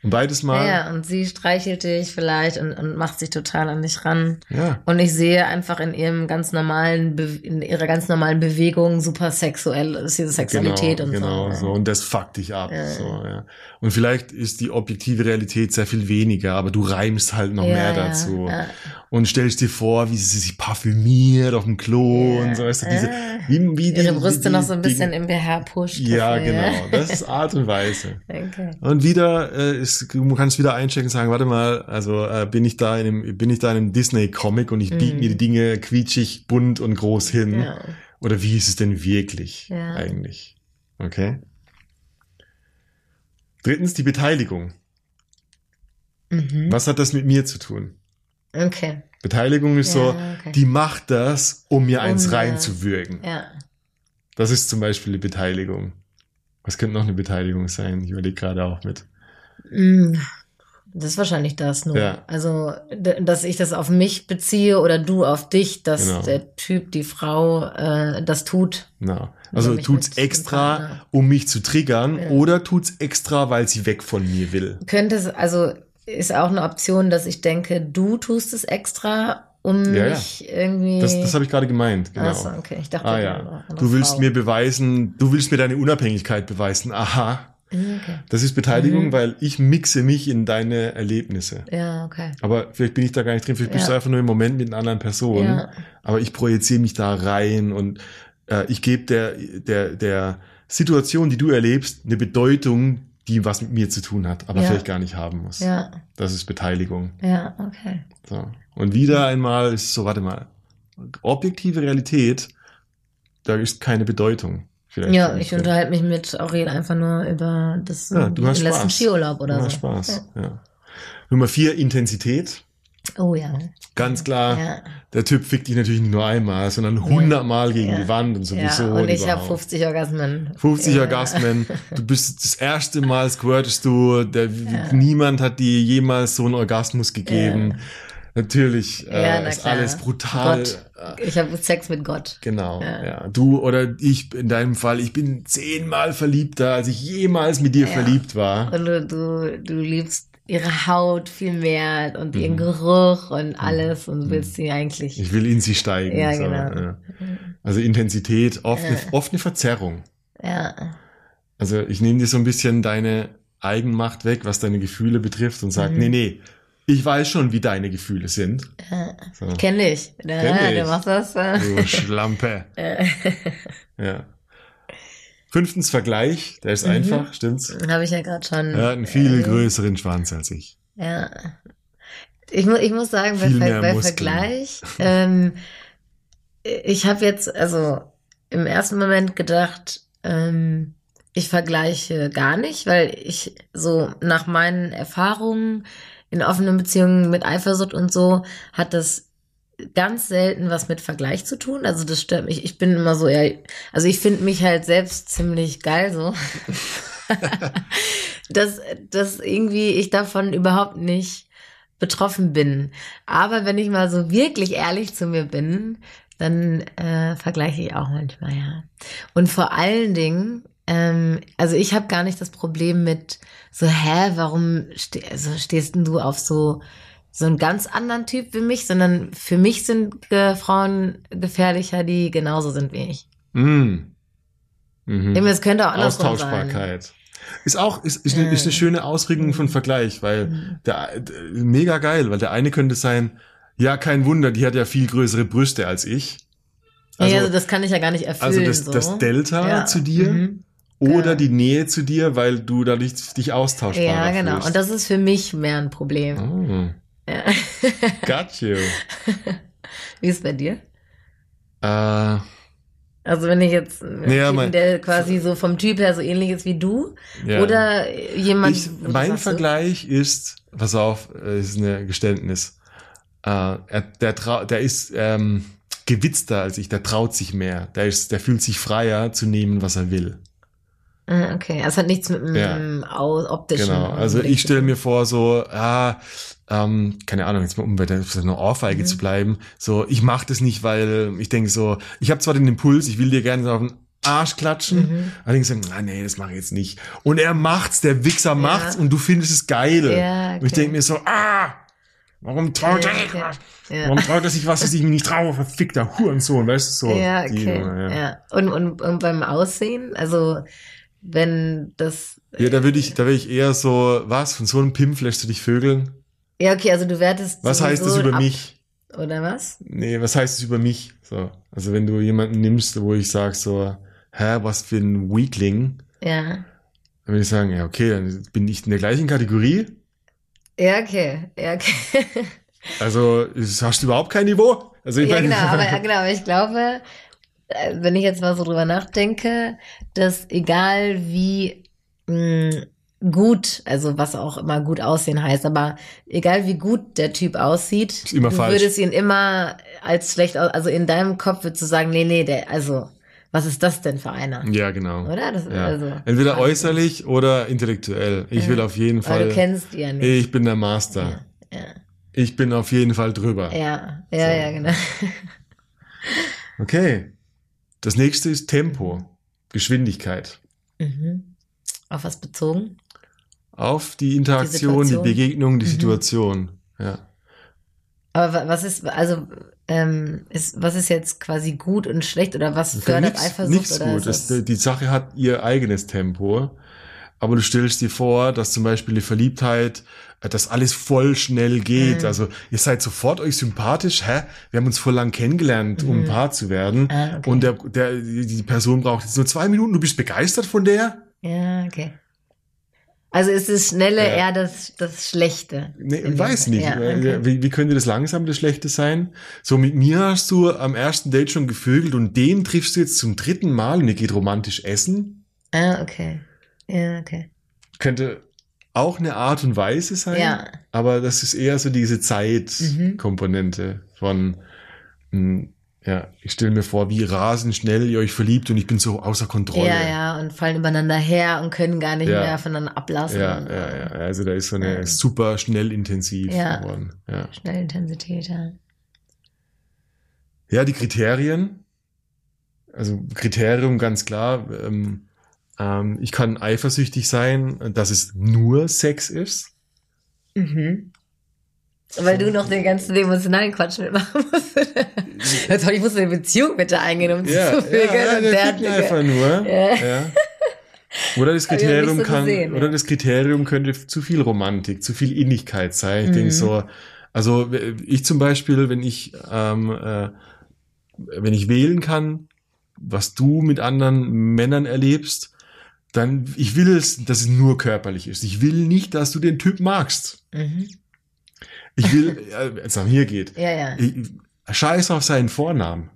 Speaker 2: Beides Mal,
Speaker 1: Ja, und sie streichelt dich vielleicht und, und macht sich total an dich ran.
Speaker 2: ja.
Speaker 1: Und ich sehe einfach in ihrem ganz normalen, Be in ihrer ganz normalen Bewegung super sexuell, ist diese Sexualität
Speaker 2: genau,
Speaker 1: und
Speaker 2: genau,
Speaker 1: so.
Speaker 2: so. Und das fuckt dich ab.
Speaker 1: Ja.
Speaker 2: So, ja. Und vielleicht ist die objektive Realität sehr viel weniger, aber du reimst halt noch
Speaker 1: Ja,
Speaker 2: mehr dazu.
Speaker 1: ja.
Speaker 2: Und stellst dir vor, wie sie sich parfümiert auf dem Klo und so, weißt du, diese, wie, wie
Speaker 1: Ihre
Speaker 2: die-
Speaker 1: Brüste
Speaker 2: die-
Speaker 1: noch so ein
Speaker 2: die-
Speaker 1: bisschen im BH pusht.
Speaker 2: Ja, genau. Das ist Art und Weise.
Speaker 1: Okay.
Speaker 2: Und wieder äh, ist, du kannst wieder einchecken und sagen, warte mal, also äh, bin ich da in einem, bin ich da in einem Disney-Comic und ich biete mir die Dinge quietschig, bunt und groß hin.
Speaker 1: Ja.
Speaker 2: Oder wie ist es denn wirklich
Speaker 1: Ja.
Speaker 2: eigentlich? Okay. Drittens die Beteiligung.
Speaker 1: Mhm.
Speaker 2: Was hat das mit mir zu tun?
Speaker 1: Okay.
Speaker 2: Beteiligung ist
Speaker 1: Ja,
Speaker 2: so,
Speaker 1: okay.
Speaker 2: die macht das, um mir eins
Speaker 1: Um, ja.
Speaker 2: reinzuwürgen.
Speaker 1: Ja.
Speaker 2: Das ist zum Beispiel die Beteiligung. Was könnte noch eine Beteiligung sein? Ich überlege gerade auch mit.
Speaker 1: Mm, Das ist wahrscheinlich das nur.
Speaker 2: Ja.
Speaker 1: Also, dass ich das auf mich beziehe oder du auf dich, dass
Speaker 2: Genau.
Speaker 1: der Typ, die Frau äh, das tut.
Speaker 2: Na, also tut's extra,
Speaker 1: Partner.
Speaker 2: um mich zu triggern,
Speaker 1: Ja.
Speaker 2: oder tut's extra, weil sie weg von mir will.
Speaker 1: Könnte es, also ist auch eine Option, dass ich denke, du tust es extra, um
Speaker 2: Ja,
Speaker 1: mich irgendwie.
Speaker 2: Das, das habe ich gerade gemeint, genau.
Speaker 1: Ach so, okay. Ich dachte,
Speaker 2: Ah ja. Du willst
Speaker 1: Frau.
Speaker 2: mir beweisen, du willst mir deine Unabhängigkeit beweisen. Aha.
Speaker 1: Okay.
Speaker 2: Das ist Beteiligung,
Speaker 1: Mhm.
Speaker 2: weil ich mixe mich in deine Erlebnisse.
Speaker 1: Ja, okay.
Speaker 2: Aber vielleicht bin ich da gar nicht drin, vielleicht bist
Speaker 1: Ja.
Speaker 2: du einfach nur im Moment mit einer anderen Person.
Speaker 1: Ja.
Speaker 2: Aber ich projiziere mich da rein und äh, ich gebe der, der, der Situation, die du erlebst, eine Bedeutung, die was mit mir zu tun hat, aber
Speaker 1: Ja.
Speaker 2: vielleicht gar nicht haben muss.
Speaker 1: Ja,
Speaker 2: Das ist Beteiligung.
Speaker 1: ja, okay.
Speaker 2: So. Und wieder einmal ist so, warte mal, objektive Realität, da ist keine Bedeutung. Vielleicht
Speaker 1: Ja, ich unterhalte mich mit Aurel einfach nur über das
Speaker 2: Ja, du hast
Speaker 1: letzten
Speaker 2: Spaß.
Speaker 1: Skiurlaub oder
Speaker 2: Ja,
Speaker 1: so.
Speaker 2: Spaß, ja. Nummer vier, Intensität.
Speaker 1: Oh ja.
Speaker 2: Ganz klar,
Speaker 1: Ja.
Speaker 2: der Typ fickt dich natürlich nicht nur einmal, sondern hundertmal gegen
Speaker 1: Ja.
Speaker 2: die Wand und sowieso.
Speaker 1: ja, und ich habe
Speaker 2: überhaupt.
Speaker 1: 50 Orgasmen.
Speaker 2: 50
Speaker 1: ja.
Speaker 2: Orgasmen. Du bist das erste Mal squirtest du. Der, Niemand hat dir jemals so einen Orgasmus gegeben. Natürlich äh,
Speaker 1: Ja, na
Speaker 2: ist
Speaker 1: klar.
Speaker 2: alles brutal.
Speaker 1: Gott. Ich habe Sex mit Gott.
Speaker 2: Genau,
Speaker 1: Ja.
Speaker 2: ja. Du oder ich in deinem Fall, ich bin zehnmal verliebter, als ich jemals mit dir
Speaker 1: Ja.
Speaker 2: verliebt war.
Speaker 1: Und du, du, du liebst ihre Haut viel mehr und
Speaker 2: Mhm.
Speaker 1: ihren Geruch und alles und willst sie eigentlich.
Speaker 2: Ich will in sie steigen.
Speaker 1: Ja,
Speaker 2: so,
Speaker 1: genau.
Speaker 2: Also Intensität, oft, eine, oft eine Verzerrung.
Speaker 1: ja.
Speaker 2: Also ich nehme dir so ein bisschen deine Eigenmacht weg, was deine Gefühle betrifft und sag,
Speaker 1: Mhm.
Speaker 2: nee, nee, ich weiß schon, wie deine Gefühle sind.
Speaker 1: ja.
Speaker 2: So.
Speaker 1: Kenn ich. Ja,
Speaker 2: Kenn ich.
Speaker 1: Du machst das. Äh.
Speaker 2: Du Schlampe. ja. Fünftens Vergleich, der ist
Speaker 1: Mhm.
Speaker 2: einfach, stimmt's?
Speaker 1: Habe ich ja gerade schon.
Speaker 2: Er hat einen viel
Speaker 1: äh,
Speaker 2: größeren Schwanz als ich.
Speaker 1: Ja. Ich, mu ich muss sagen, bei, Ver bei
Speaker 2: Muskeln.
Speaker 1: Vergleich, ähm, ich habe jetzt also im ersten Moment gedacht, ähm, ich vergleiche gar nicht, weil ich so nach meinen Erfahrungen in offenen Beziehungen mit Eifersucht und so hat das ganz selten was mit Vergleich zu tun. Also das stört mich. Ich bin immer so eher, also ich finde mich halt selbst ziemlich geil so. dass, dass irgendwie ich davon überhaupt nicht betroffen bin. Aber wenn ich mal so wirklich ehrlich zu mir bin, dann äh, vergleiche ich auch manchmal, ja. Und vor allen Dingen, ähm, also ich habe gar nicht das Problem mit so, hä, warum ste also stehst denn du auf so so einen ganz anderen Typ wie mich, sondern für mich sind äh, Frauen gefährlicher, die genauso sind wie ich.
Speaker 2: Mm. Mhm.
Speaker 1: Es könnte auch andersrum sein.
Speaker 2: Austauschbarkeit. Ist auch, ist, ist, eine, ist eine schöne Ausregung von Vergleich, weil
Speaker 1: Mhm.
Speaker 2: der, der, mega geil, weil der eine könnte sein, ja, kein Wunder, die hat ja viel größere Brüste als ich.
Speaker 1: Also, ja, also das kann ich ja gar nicht erfüllen.
Speaker 2: also das,
Speaker 1: so.
Speaker 2: das Delta
Speaker 1: Ja.
Speaker 2: zu dir
Speaker 1: Mhm.
Speaker 2: Oder
Speaker 1: Ja.
Speaker 2: die Nähe zu dir, weil du dadurch dich austauschbarer
Speaker 1: Ja, genau.
Speaker 2: fühlst.
Speaker 1: Und das ist für mich mehr ein Problem.
Speaker 2: oh,
Speaker 1: Ja.
Speaker 2: got you.
Speaker 1: Wie ist es bei dir?
Speaker 2: Äh,
Speaker 1: Also wenn ich jetzt
Speaker 2: Naja,
Speaker 1: Typen,
Speaker 2: mein-
Speaker 1: der quasi so vom Typ her so ähnlich ist wie du,
Speaker 2: Ja.
Speaker 1: oder jemand.
Speaker 2: Ich,
Speaker 1: du
Speaker 2: mein Vergleich ist, pass auf, äh, ist ein Geständnis. Äh, er, der, der ist ähm, gewitzter als ich, der traut sich mehr. Der, ist, der fühlt sich freier zu nehmen, was er will.
Speaker 1: Ah, Okay, das hat nichts mit dem
Speaker 2: Ja.
Speaker 1: Optischen.
Speaker 2: Genau. Also
Speaker 1: unbedingt
Speaker 2: ich stelle mir vor, so, ah, ähm, keine Ahnung, jetzt mal um bei der eine Ohrfeige
Speaker 1: Mhm.
Speaker 2: zu bleiben. So, ich mache das nicht, weil ich denke so, ich habe zwar den Impuls, ich will dir gerne so auf den Arsch klatschen,
Speaker 1: Mhm.
Speaker 2: allerdings sagen, ah, nee, das mache ich jetzt nicht. Und er macht's, der Wichser macht's und du findest es geil.
Speaker 1: Ja,
Speaker 2: Und ich
Speaker 1: okay.
Speaker 2: denke mir so, ah, warum traut
Speaker 1: Ja,
Speaker 2: er sich
Speaker 1: okay.
Speaker 2: was?
Speaker 1: Ja.
Speaker 2: Warum traut er sich was, das ich mir nicht traue, verfickter Hurensohn, weißt du, so.
Speaker 1: ja,
Speaker 2: die
Speaker 1: okay. Ja.
Speaker 2: ja.
Speaker 1: Und, und, und beim Aussehen, also wenn das.
Speaker 2: Ja, da würde ich, da würde ich eher so, was, von so einem Pimp lässt du dich vögeln?
Speaker 1: Ja, okay, also du wertest.
Speaker 2: Was heißt das über
Speaker 1: ab,
Speaker 2: mich?
Speaker 1: Oder was?
Speaker 2: Nee, was heißt es über mich? So, also wenn du jemanden nimmst, wo ich sag so, hä, was für ein Weakling,
Speaker 1: Ja.
Speaker 2: dann würde ich sagen, ja, okay, dann bin ich in der gleichen Kategorie.
Speaker 1: Ja, okay. Ja, okay.
Speaker 2: Also hast du überhaupt kein Niveau. Also ich
Speaker 1: ja,
Speaker 2: meine-
Speaker 1: genau, aber, genau, ich glaube, wenn ich jetzt mal so drüber nachdenke, dass egal wie mh, gut, also was auch immer gut aussehen heißt, aber egal wie gut der Typ aussieht,
Speaker 2: Ist immer
Speaker 1: du
Speaker 2: falsch.
Speaker 1: würdest ihn immer als schlecht also in deinem Kopf würdest du sagen, nee, nee, der, also, was ist das denn für einer?
Speaker 2: ja, genau.
Speaker 1: Oder? Das,
Speaker 2: Ja.
Speaker 1: also,
Speaker 2: Entweder äußerlich oder intellektuell. Ich
Speaker 1: Ja.
Speaker 2: will auf jeden
Speaker 1: Aber
Speaker 2: Fall.
Speaker 1: du kennst die ja nicht.
Speaker 2: ich bin der Master.
Speaker 1: Ja,
Speaker 2: Ich bin auf jeden Fall drüber.
Speaker 1: ja, ja,
Speaker 2: So.
Speaker 1: ja, genau.
Speaker 2: Okay. Das nächste ist Tempo, Geschwindigkeit.
Speaker 1: Mhm. Auf was bezogen?
Speaker 2: Auf die Interaktion, die,
Speaker 1: Situation.
Speaker 2: Begegnung, die
Speaker 1: Mhm.
Speaker 2: Situation. Ja.
Speaker 1: Aber wa- was ist, also, ähm, ist, was ist jetzt quasi gut und schlecht oder was fördert
Speaker 2: Nichts-
Speaker 1: Eifersucht
Speaker 2: Nichts
Speaker 1: oder
Speaker 2: gut. das, die Sache hat ihr eigenes Tempo. Aber du stellst dir vor, dass zum Beispiel die Verliebtheit, äh, dass alles voll schnell geht.
Speaker 1: Mhm.
Speaker 2: Also ihr seid sofort euch sympathisch. Hä? Wir haben uns voll lang kennengelernt, um
Speaker 1: Mhm.
Speaker 2: ein Paar zu werden.
Speaker 1: Ah, okay.
Speaker 2: Und der, der, die Person braucht jetzt nur zwei Minuten. Du bist begeistert von der?
Speaker 1: Ja, okay. Also ist das Schnelle
Speaker 2: Ja.
Speaker 1: eher das, das Schlechte?
Speaker 2: Nee, weiß nicht.
Speaker 1: Ja, okay.
Speaker 2: wie, wie könnte das langsam das Schlechte sein? So, mit mir hast du am ersten Date schon gevögelt und den triffst du jetzt zum dritten Mal und ihr geht romantisch essen.
Speaker 1: Ah, okay. Ja, okay.
Speaker 2: Könnte auch eine Art und Weise sein.
Speaker 1: Ja.
Speaker 2: Aber das ist eher so diese
Speaker 1: Mhm.
Speaker 2: Zeitkomponente von, mh, ja, ich stelle mir vor, wie rasend schnell ihr euch verliebt und ich bin so außer Kontrolle.
Speaker 1: Ja, ja, und fallen übereinander her und können gar nicht
Speaker 2: Ja.
Speaker 1: mehr voneinander ablassen.
Speaker 2: Ja,
Speaker 1: und,
Speaker 2: ja, ja. Also da ist so eine
Speaker 1: Ja.
Speaker 2: super schnell intensiv
Speaker 1: Ja.
Speaker 2: geworden. Ja.
Speaker 1: Schnellintensität, ja.
Speaker 2: Ja, die Kriterien. Also Kriterium ganz klar. Ähm, ähm, ich kann eifersüchtig sein, dass es nur Sex ist.
Speaker 1: Mhm. Weil du noch den ganzen emotionalen Quatsch mitmachen musst. Jetzt ich muss eine Beziehung mit dir eingehen, um
Speaker 2: Ja,
Speaker 1: zu vögeln.
Speaker 2: ja,
Speaker 1: und
Speaker 2: der einfach nur.
Speaker 1: Ja.
Speaker 2: Ja. Oder das Kriterium
Speaker 1: so
Speaker 2: kann,
Speaker 1: gesehen,
Speaker 2: oder
Speaker 1: ja.
Speaker 2: das Kriterium könnte zu viel Romantik, zu viel Innigkeit sein. Ich
Speaker 1: Mhm.
Speaker 2: denke so, also ich zum Beispiel, wenn ich, ähm, äh, wenn ich wählen kann, was du mit anderen Männern erlebst, dann, ich will es, dass es nur körperlich ist. Ich will nicht, dass du den Typ magst.
Speaker 1: Mhm.
Speaker 2: Ich will, äh, wenn es nach mir geht,
Speaker 1: Ja, ja.
Speaker 2: ich, scheiß auf seinen Vornamen.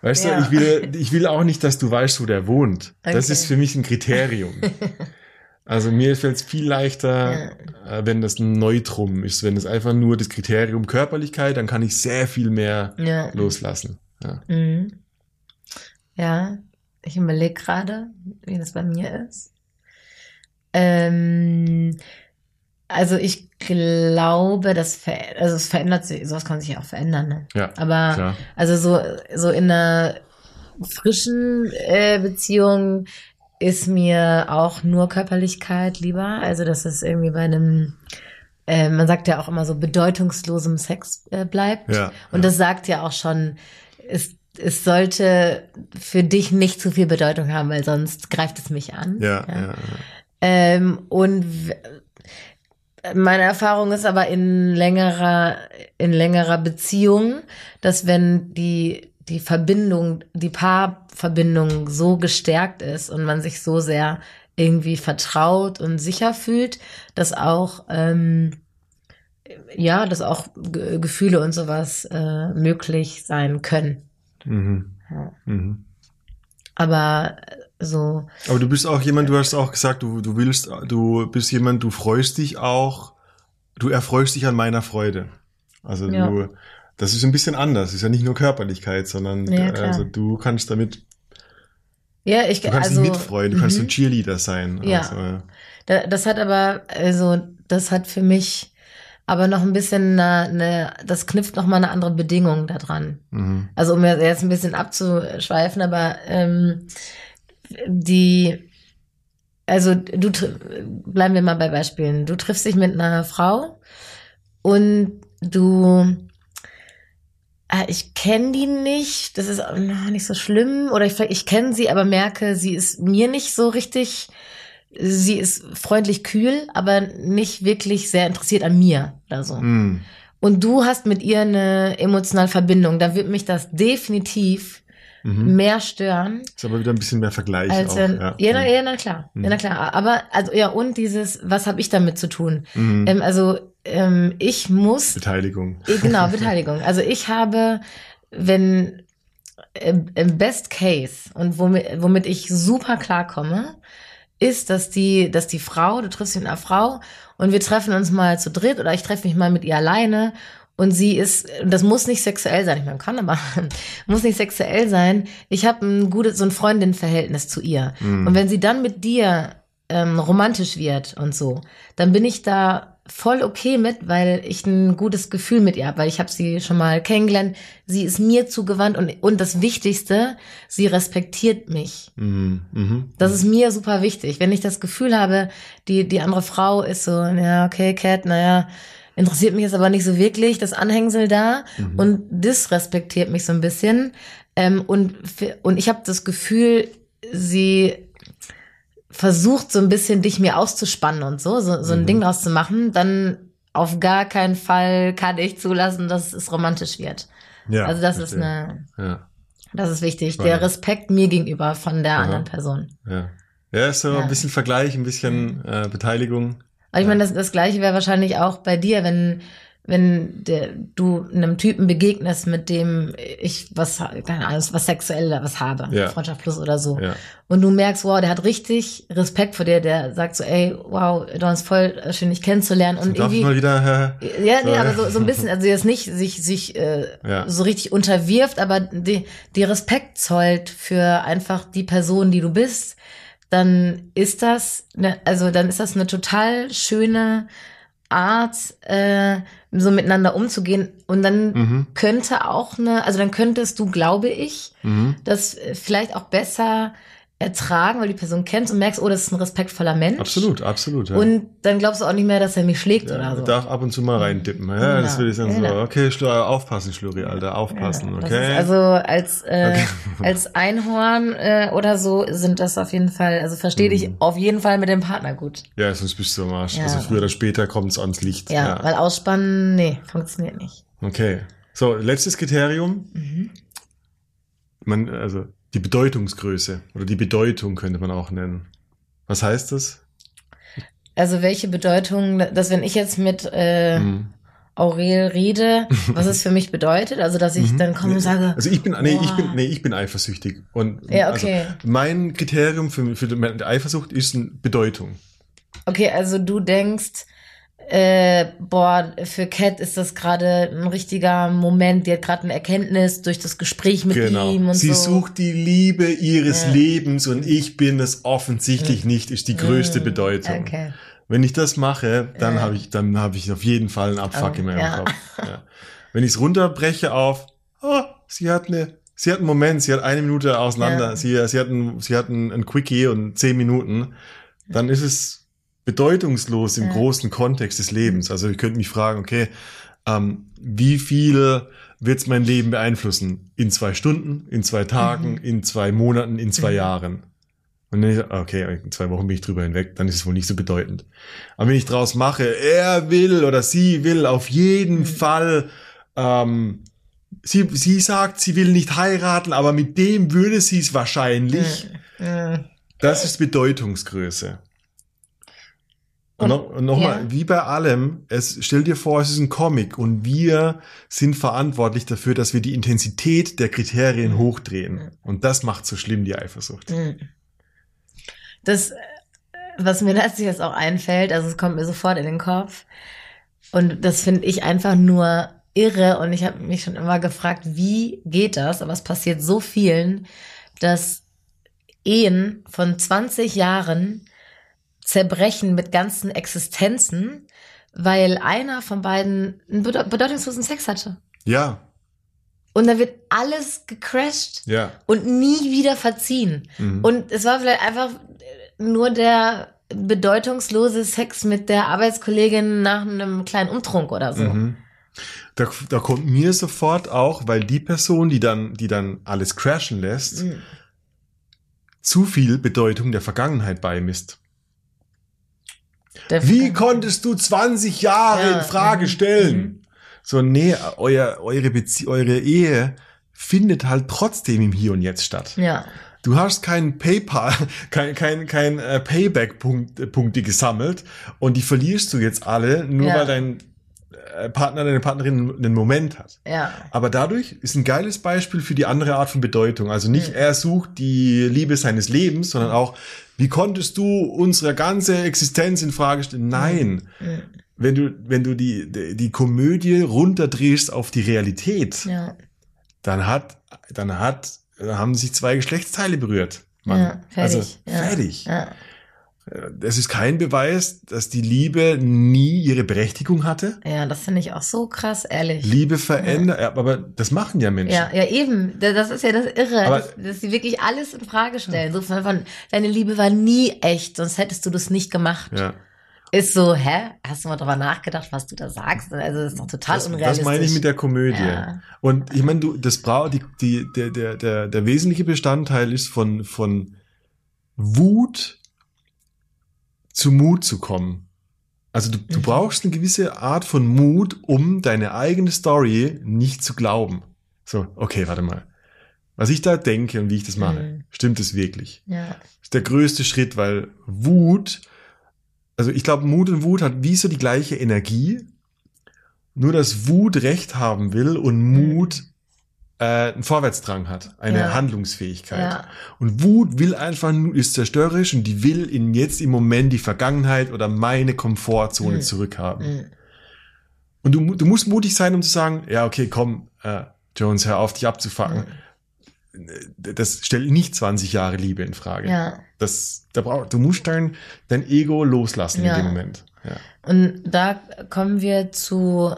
Speaker 2: Weißt
Speaker 1: Ja.
Speaker 2: du, ich will, ich will auch nicht, dass du weißt, wo der wohnt. Das
Speaker 1: Okay.
Speaker 2: ist für mich ein Kriterium. also mir fällt es viel leichter, äh, wenn das ein Neutrum ist. Wenn es einfach nur das Kriterium Körperlichkeit, dann kann ich sehr viel mehr
Speaker 1: Ja.
Speaker 2: loslassen. Ja.
Speaker 1: Mhm. Ja, ich überlege gerade, wie das bei mir ist. Ähm, also ich glaube, das ver also es verändert sich, sowas kann sich ja auch verändern, ne?
Speaker 2: Ja,
Speaker 1: Aber
Speaker 2: klar.
Speaker 1: also so, so in einer frischen äh, Beziehung ist mir auch nur Körperlichkeit lieber. Also dass es irgendwie bei einem, äh, man sagt ja auch immer so bedeutungslosem Sex äh, bleibt.
Speaker 2: Ja,
Speaker 1: Und
Speaker 2: ja.
Speaker 1: das sagt ja auch schon, es, es sollte für dich nicht zu viel Bedeutung haben, weil sonst greift es mich an.
Speaker 2: Ja, ja. ja.
Speaker 1: Ähm, und meine Erfahrung ist aber in längerer, in längerer Beziehung, dass wenn die, die Verbindung, die Paarverbindung so gestärkt ist und man sich so sehr irgendwie vertraut und sicher fühlt, dass auch, ähm, ja, dass auch Ge- Gefühle und sowas äh, möglich sein können.
Speaker 2: Mhm.
Speaker 1: Ja.
Speaker 2: Mhm.
Speaker 1: Aber so.
Speaker 2: Aber du bist auch jemand, du hast auch gesagt, du, du willst, du bist jemand, du freust dich auch, du erfreust dich an meiner Freude. Also
Speaker 1: Ja.
Speaker 2: du, das ist ein bisschen anders. Das ist ja nicht nur Körperlichkeit, sondern
Speaker 1: Ja,
Speaker 2: äh, also du kannst damit,
Speaker 1: Ja, ich
Speaker 2: du kannst
Speaker 1: also,
Speaker 2: mitfreuen, du kannst
Speaker 1: mhm.
Speaker 2: ein Cheerleader sein.
Speaker 1: Ja.
Speaker 2: Also, äh,
Speaker 1: Da- Das hat aber, also, das hat für mich aber noch ein bisschen eine, eine das knüpft noch mal eine andere Bedingung da dran.
Speaker 2: mhm.
Speaker 1: Also um jetzt ein bisschen abzuschweifen, aber ähm, die, also du bleiben wir mal bei Beispielen. Du triffst dich mit einer Frau und du, ah, ich kenne die nicht, das ist auch nicht so schlimm, oder ich, ich kenne sie, aber merke, sie ist mir nicht so richtig. Sie ist freundlich kühl, aber nicht wirklich sehr interessiert an mir oder so
Speaker 2: Mhm.
Speaker 1: und du hast mit ihr eine emotionale Verbindung, da wird mich das definitiv
Speaker 2: Mhm.
Speaker 1: mehr stören.
Speaker 2: Ist aber wieder ein bisschen mehr Vergleich
Speaker 1: Als
Speaker 2: auch. ja.
Speaker 1: ja, na, ja, na klar,
Speaker 2: Mhm.
Speaker 1: ja, na klar. Aber also ja und dieses, was habe ich damit zu tun?
Speaker 2: Mhm.
Speaker 1: Ähm, also ähm, ich muss
Speaker 2: Beteiligung.
Speaker 1: Eh, Genau, Beteiligung. Also ich habe, wenn im, im Best Case und womit, womit ich super klarkomme, ist, dass die, dass die Frau, du triffst dich mit einer Frau und wir treffen uns mal zu dritt oder ich treffe mich mal mit ihr alleine und sie ist, und das muss nicht sexuell sein, ich meine, kann aber, muss nicht sexuell sein. Ich habe ein gutes, so ein Freundinnenverhältnis zu ihr.
Speaker 2: Mhm.
Speaker 1: Und wenn sie dann mit dir ähm, romantisch wird und so, dann bin ich da voll okay mit, weil ich ein gutes Gefühl mit ihr habe, weil ich habe sie schon mal kennengelernt. Sie ist mir zugewandt und, und das Wichtigste, sie respektiert mich.
Speaker 2: Mhm. Mhm.
Speaker 1: Das ist mir super wichtig. Wenn ich das Gefühl habe, die, die andere Frau ist so, ja, okay, Cat, naja, interessiert mich jetzt aber nicht so wirklich, das Anhängsel da
Speaker 2: Mhm.
Speaker 1: und disrespektiert mich so ein bisschen. Ähm, und, und ich habe das Gefühl, sie versucht so ein bisschen dich mir auszuspannen und so, so, so ein
Speaker 2: Mhm.
Speaker 1: Ding draus zu machen, dann auf gar keinen Fall kann ich zulassen, dass es romantisch wird.
Speaker 2: Ja,
Speaker 1: also das ist
Speaker 2: verstehe.
Speaker 1: eine,
Speaker 2: Ja,
Speaker 1: das ist wichtig.
Speaker 2: Spannend.
Speaker 1: Der Respekt mir gegenüber von der
Speaker 2: Aha.
Speaker 1: anderen Person.
Speaker 2: ja. Ja, ist so
Speaker 1: Ja.
Speaker 2: ein bisschen Vergleich, ein bisschen äh, Beteiligung.
Speaker 1: Aber ich meine, das, das Gleiche wäre wahrscheinlich auch bei dir, wenn, wenn der, du einem Typen begegnest, mit dem ich was, keine Ahnung, was sexuell was habe,
Speaker 2: Ja.
Speaker 1: Freundschaft plus oder so.
Speaker 2: Ja.
Speaker 1: Und du merkst, wow, der hat richtig Respekt vor dir, der sagt so, ey, wow, du hast voll schön dich kennenzulernen und
Speaker 2: ich
Speaker 1: irgendwie.
Speaker 2: mal wieder, äh,
Speaker 1: Ja, nee,
Speaker 2: So.
Speaker 1: aber so, so ein bisschen, also jetzt nicht sich, sich äh,
Speaker 2: Ja.
Speaker 1: so richtig unterwirft, aber die, die Respekt zollt für einfach die Person, die du bist, dann ist das, ne, also dann ist das eine total schöne Art, äh, so miteinander umzugehen. Und dann
Speaker 2: mhm.
Speaker 1: könnte auch eine, also dann könntest du, glaube ich,
Speaker 2: Mhm.
Speaker 1: das vielleicht auch besser ertragen, weil die Person kennst und merkst, oh, das ist ein respektvoller Mensch.
Speaker 2: Absolut, absolut. Ja.
Speaker 1: Und dann glaubst du auch nicht mehr, dass er mich schlägt
Speaker 2: ja,
Speaker 1: oder so.
Speaker 2: darf ab und zu mal reindippen. Ja, das
Speaker 1: Genau,
Speaker 2: will ich dann so.
Speaker 1: genau.
Speaker 2: Okay, Schlu aufpassen, Schluri, Alter, aufpassen,
Speaker 1: Ja, das
Speaker 2: okay?
Speaker 1: Also als, äh,
Speaker 2: Okay.
Speaker 1: als Einhorn äh, oder so sind das auf jeden Fall, also verstehe dich
Speaker 2: Mhm.
Speaker 1: auf jeden Fall mit dem Partner gut.
Speaker 2: ja, sonst bist du am Arsch. Also früher oder später kommt es ans Licht.
Speaker 1: Ja, weil ausspannen, nee, funktioniert nicht.
Speaker 2: Okay. So, letztes Kriterium.
Speaker 1: Mhm.
Speaker 2: Man, also die Bedeutungsgröße oder die Bedeutung könnte man auch nennen. Was heißt das?
Speaker 1: Also welche Bedeutung, dass wenn ich jetzt mit äh,
Speaker 2: Hm.
Speaker 1: Aurel rede, was es für mich bedeutet, also dass ich
Speaker 2: Mhm.
Speaker 1: dann komme und sage,
Speaker 2: Also ich bin, nee, ich bin, nee, ich bin eifersüchtig. Und
Speaker 1: Ja, okay.
Speaker 2: also mein Kriterium für, für die Eifersucht ist eine Bedeutung.
Speaker 1: okay, also du denkst, äh, boah, für Cat ist das gerade ein richtiger Moment, die hat gerade eine Erkenntnis durch das Gespräch mit ihm und
Speaker 2: Genau. Sie
Speaker 1: so.
Speaker 2: sucht die Liebe ihres
Speaker 1: Ja.
Speaker 2: Lebens und ich bin es offensichtlich nicht, ist die größte
Speaker 1: Mm,
Speaker 2: Bedeutung.
Speaker 1: Okay.
Speaker 2: Wenn ich das mache, dann
Speaker 1: Ja.
Speaker 2: habe ich, dann habe ich auf jeden Fall einen Abfuck
Speaker 1: Oh,
Speaker 2: in meinem
Speaker 1: ja.
Speaker 2: Kopf. Ja. Wenn ich es runterbreche auf, oh, sie hat eine, sie hat einen Moment, sie hat eine Minute auseinander,
Speaker 1: Ja.
Speaker 2: sie, sie hat ein, sie hat ein, ein Quickie und zehn Minuten, dann ist es bedeutungslos im
Speaker 1: Ja.
Speaker 2: großen Kontext des Lebens. Also ich könnte mich fragen, okay, ähm, wie viel wird es mein Leben beeinflussen? In zwei Stunden, in zwei Tagen,
Speaker 1: Mhm.
Speaker 2: in zwei Monaten, in zwei
Speaker 1: Mhm.
Speaker 2: Jahren? Und dann, ich, okay, in zwei Wochen bin ich drüber hinweg, dann ist es wohl nicht so bedeutend. Aber wenn ich draus mache, er will oder sie will auf jeden
Speaker 1: Mhm.
Speaker 2: Fall, ähm, sie, sie sagt, sie will nicht heiraten, aber mit dem würde sie es wahrscheinlich. Das ist Bedeutungsgröße. Und, und nochmal,
Speaker 1: ja.
Speaker 2: wie bei allem, es stell dir vor, es ist ein Comic und wir sind verantwortlich dafür, dass wir die Intensität der Kriterien hochdrehen. Und das macht so schlimm die Eifersucht.
Speaker 1: Mhm. Das, was mir letztlich jetzt auch einfällt, also es kommt mir sofort in den Kopf. Und das finde ich einfach nur irre. Und ich habe mich schon immer gefragt, wie geht das? Aber es passiert so vielen, dass Ehen von 20 Jahren zerbrechen mit ganzen Existenzen, weil einer von beiden einen bede- bedeutungslosen Sex hatte.
Speaker 2: Ja,
Speaker 1: Und da wird alles gecrashed
Speaker 2: ja.
Speaker 1: und nie wieder verziehen.
Speaker 2: Mhm.
Speaker 1: Und es war vielleicht einfach nur der bedeutungslose Sex mit der Arbeitskollegin nach einem kleinen Umtrunk oder so.
Speaker 2: Mhm. Da, da kommt mir sofort auch, weil die Person, die dann, die dann alles crashen lässt,
Speaker 1: Mhm.
Speaker 2: zu viel Bedeutung der Vergangenheit beimisst.
Speaker 1: Der-
Speaker 2: Wie konntest du 20 Jahre
Speaker 1: Ja,
Speaker 2: in Frage stellen?
Speaker 1: mhm.
Speaker 2: So, nee, euer, eure, Bezie eure Ehe findet halt trotzdem im Hier und Jetzt statt.
Speaker 1: Ja,
Speaker 2: Du hast kein PayPal, kein, kein, kein äh, Payback-Punkte gesammelt und die verlierst du jetzt alle, nur
Speaker 1: Ja.
Speaker 2: weil dein äh, Partner, deine Partnerin einen Moment hat.
Speaker 1: ja,
Speaker 2: Aber dadurch ist ein geiles Beispiel für die andere Art von Bedeutung. Also nicht
Speaker 1: Mhm.
Speaker 2: er sucht die Liebe seines Lebens, sondern auch, wie konntest du unsere ganze Existenz in Frage stellen? Nein.
Speaker 1: Mhm.
Speaker 2: Wenn du, wenn du die, die, die Komödie runterdrehst auf die Realität,
Speaker 1: ja,
Speaker 2: dann hat, dann hat, dann haben sich zwei Geschlechtsteile berührt. Mann.
Speaker 1: ja, fertig.
Speaker 2: Also, fertig.
Speaker 1: Ja.
Speaker 2: Das ist kein Beweis, dass die Liebe nie ihre Berechtigung hatte.
Speaker 1: ja, das finde ich auch so krass, ehrlich.
Speaker 2: Liebe verändert, ja. aber das machen ja Menschen.
Speaker 1: Ja, ja, eben. Da- Das ist ja das Irre, dass, dass sie wirklich alles in Frage stellen. So von, von, deine Liebe war nie echt, sonst hättest du das nicht gemacht.
Speaker 2: ja.
Speaker 1: Ist so, hä? Hast du mal drüber nachgedacht, was du da sagst? Also, das ist doch total
Speaker 2: Das,
Speaker 1: unrealistisch.
Speaker 2: das meine ich mit der Komödie.
Speaker 1: Ja.
Speaker 2: Und ich meine, du, das brau, die, die, der, der, der, der wesentliche Bestandteil ist von, von Wut zu Mut zu kommen. Also du, du
Speaker 1: Mhm.
Speaker 2: brauchst eine gewisse Art von Mut, um deine eigene Story nicht zu glauben. So, okay, warte mal. Was ich da denke und wie ich das mache,
Speaker 1: Mhm.
Speaker 2: stimmt es wirklich?
Speaker 1: Ja,
Speaker 2: Das ist der größte Schritt, weil Wut, also ich glaube, Mut und Wut hat wie so die gleiche Energie, nur dass Wut Recht haben will und Mut äh, einen Vorwärtsdrang hat, eine
Speaker 1: Ja.
Speaker 2: Handlungsfähigkeit.
Speaker 1: ja,
Speaker 2: Und Wut will einfach nur, ist zerstörerisch und die will in jetzt im Moment die Vergangenheit oder meine Komfortzone
Speaker 1: Mhm.
Speaker 2: zurückhaben.
Speaker 1: Mhm.
Speaker 2: Und du, du musst mutig sein, um zu sagen, ja, okay, komm, äh, Jones, hör auf, dich abzufacken. Das stellt nicht 20 Jahre Liebe in Frage.
Speaker 1: ja.
Speaker 2: Das, da brauch, du musst dein, dein Ego loslassen
Speaker 1: Ja.
Speaker 2: in dem Moment. Ja.
Speaker 1: Und da kommen wir zu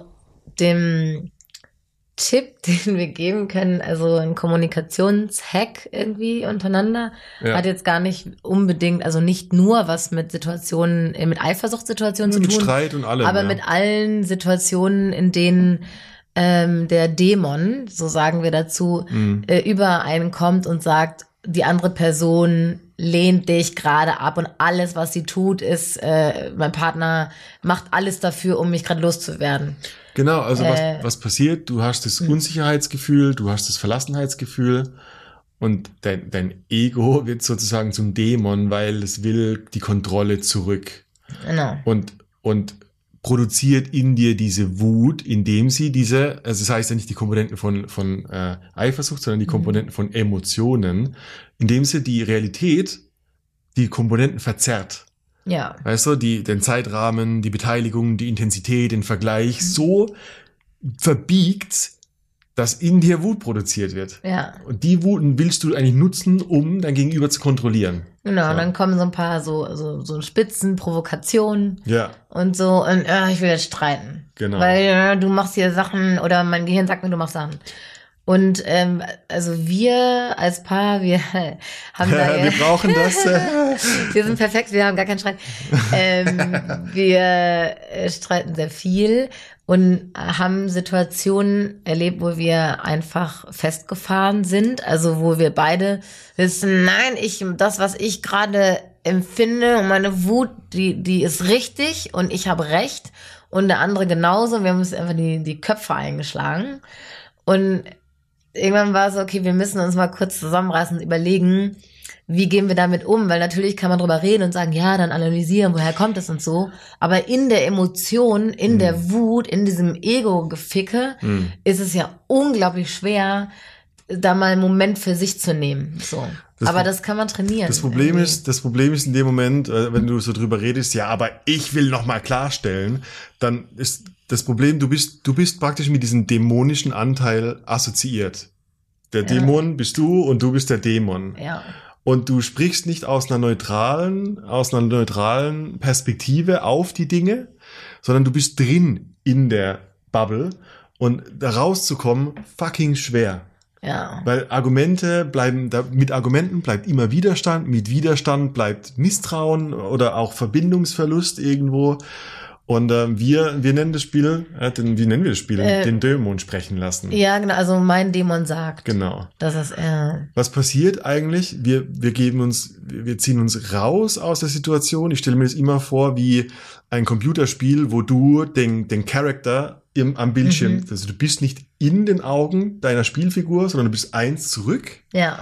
Speaker 1: dem Tipp, den wir geben können, also ein Kommunikationshack irgendwie untereinander.
Speaker 2: Ja.
Speaker 1: Hat jetzt gar nicht unbedingt, also nicht nur was mit Situationen, äh, mit Eifersuchtssituationen zu
Speaker 2: mit
Speaker 1: tun,
Speaker 2: Streit und allem.
Speaker 1: aber
Speaker 2: ja.
Speaker 1: mit allen Situationen, in denen ähm, der Dämon, so sagen wir dazu,
Speaker 2: Mhm.
Speaker 1: äh, über einen kommt und sagt, die andere Person lehnt dich gerade ab und alles, was sie tut, ist, äh, mein Partner macht alles dafür, um mich gerade loszuwerden.
Speaker 2: Genau, also
Speaker 1: Äh,
Speaker 2: was, was passiert? Du hast das Unsicherheitsgefühl, du hast das Verlassenheitsgefühl und dein, dein Ego wird sozusagen zum Dämon, weil es will die Kontrolle zurück
Speaker 1: Genau.
Speaker 2: und, und produziert in dir diese Wut, indem sie diese, also das heißt ja nicht die Komponenten von, von äh, Eifersucht, sondern die Komponenten von Emotionen, indem sie die Realität, die Komponenten verzerrt.
Speaker 1: Ja.
Speaker 2: Weißt du, die, den Zeitrahmen, die Beteiligung, die Intensität, den Vergleich so verbiegt, dass in dir Wut produziert wird.
Speaker 1: Ja.
Speaker 2: Und die Wuten willst du eigentlich nutzen, um dein Gegenüber zu kontrollieren.
Speaker 1: Genau.
Speaker 2: Ja.
Speaker 1: Und dann kommen so ein paar so, so, so Spitzen, Provokationen
Speaker 2: Ja,
Speaker 1: und so, und äh, ich will jetzt streiten.
Speaker 2: genau.
Speaker 1: Weil äh, du machst hier Sachen oder mein Gehirn sagt mir, du machst Sachen. Und ähm, also wir als Paar, wir haben da
Speaker 2: wir brauchen das.
Speaker 1: Wir sind perfekt, wir haben gar keinen Streit. Ähm, wir äh, streiten sehr viel und haben Situationen erlebt, wo wir einfach festgefahren sind. Also wo wir beide wissen, nein, ich das, was ich gerade empfinde und meine Wut, die die ist richtig und ich habe recht und der andere genauso. Wir haben uns einfach die die Köpfe eingeschlagen und irgendwann war es so, okay, wir müssen uns mal kurz zusammenreißen und überlegen, wie gehen wir damit um? Weil natürlich kann man drüber reden und sagen, ja, dann analysieren, woher kommt es und so. Aber in der Emotion, in
Speaker 2: Mhm.
Speaker 1: der Wut, in diesem Ego-Geficke
Speaker 2: Mhm.
Speaker 1: ist es ja unglaublich schwer, da mal einen Moment für sich zu nehmen. So.
Speaker 2: Das
Speaker 1: aber das kann man trainieren.
Speaker 2: Das Problem
Speaker 1: irgendwie.
Speaker 2: ist, das Problem ist in dem Moment, äh, wenn du so drüber redest, ja, aber ich will noch mal klarstellen, dann ist das Problem, du bist, du bist praktisch mit diesem dämonischen Anteil assoziiert. Der
Speaker 1: Ja.
Speaker 2: Dämon bist du und du bist der Dämon.
Speaker 1: Ja.
Speaker 2: Und du sprichst nicht aus einer neutralen, aus einer neutralen Perspektive auf die Dinge, sondern du bist drin in der Bubble und da rauszukommen fucking schwer.
Speaker 1: Ja.
Speaker 2: Weil Argumente bleiben, da, mit Argumenten bleibt immer Widerstand, mit Widerstand bleibt Misstrauen oder auch Verbindungsverlust irgendwo. Und äh, wir, wir nennen das Spiel, äh, den, wie nennen wir das Spiel?
Speaker 1: Äh,
Speaker 2: den Dämon sprechen lassen.
Speaker 1: Ja, genau. Also mein Dämon sagt,
Speaker 2: Genau.
Speaker 1: dass es äh,
Speaker 2: Was passiert eigentlich? Wir, wir geben uns, wir wir ziehen uns raus aus der Situation. Ich stelle mir das immer vor wie ein Computerspiel, wo du den, den Charakter im, am Bildschirm,
Speaker 1: Mhm.
Speaker 2: also du bist nicht in den Augen deiner Spielfigur, sondern du bist eins zurück
Speaker 1: ja.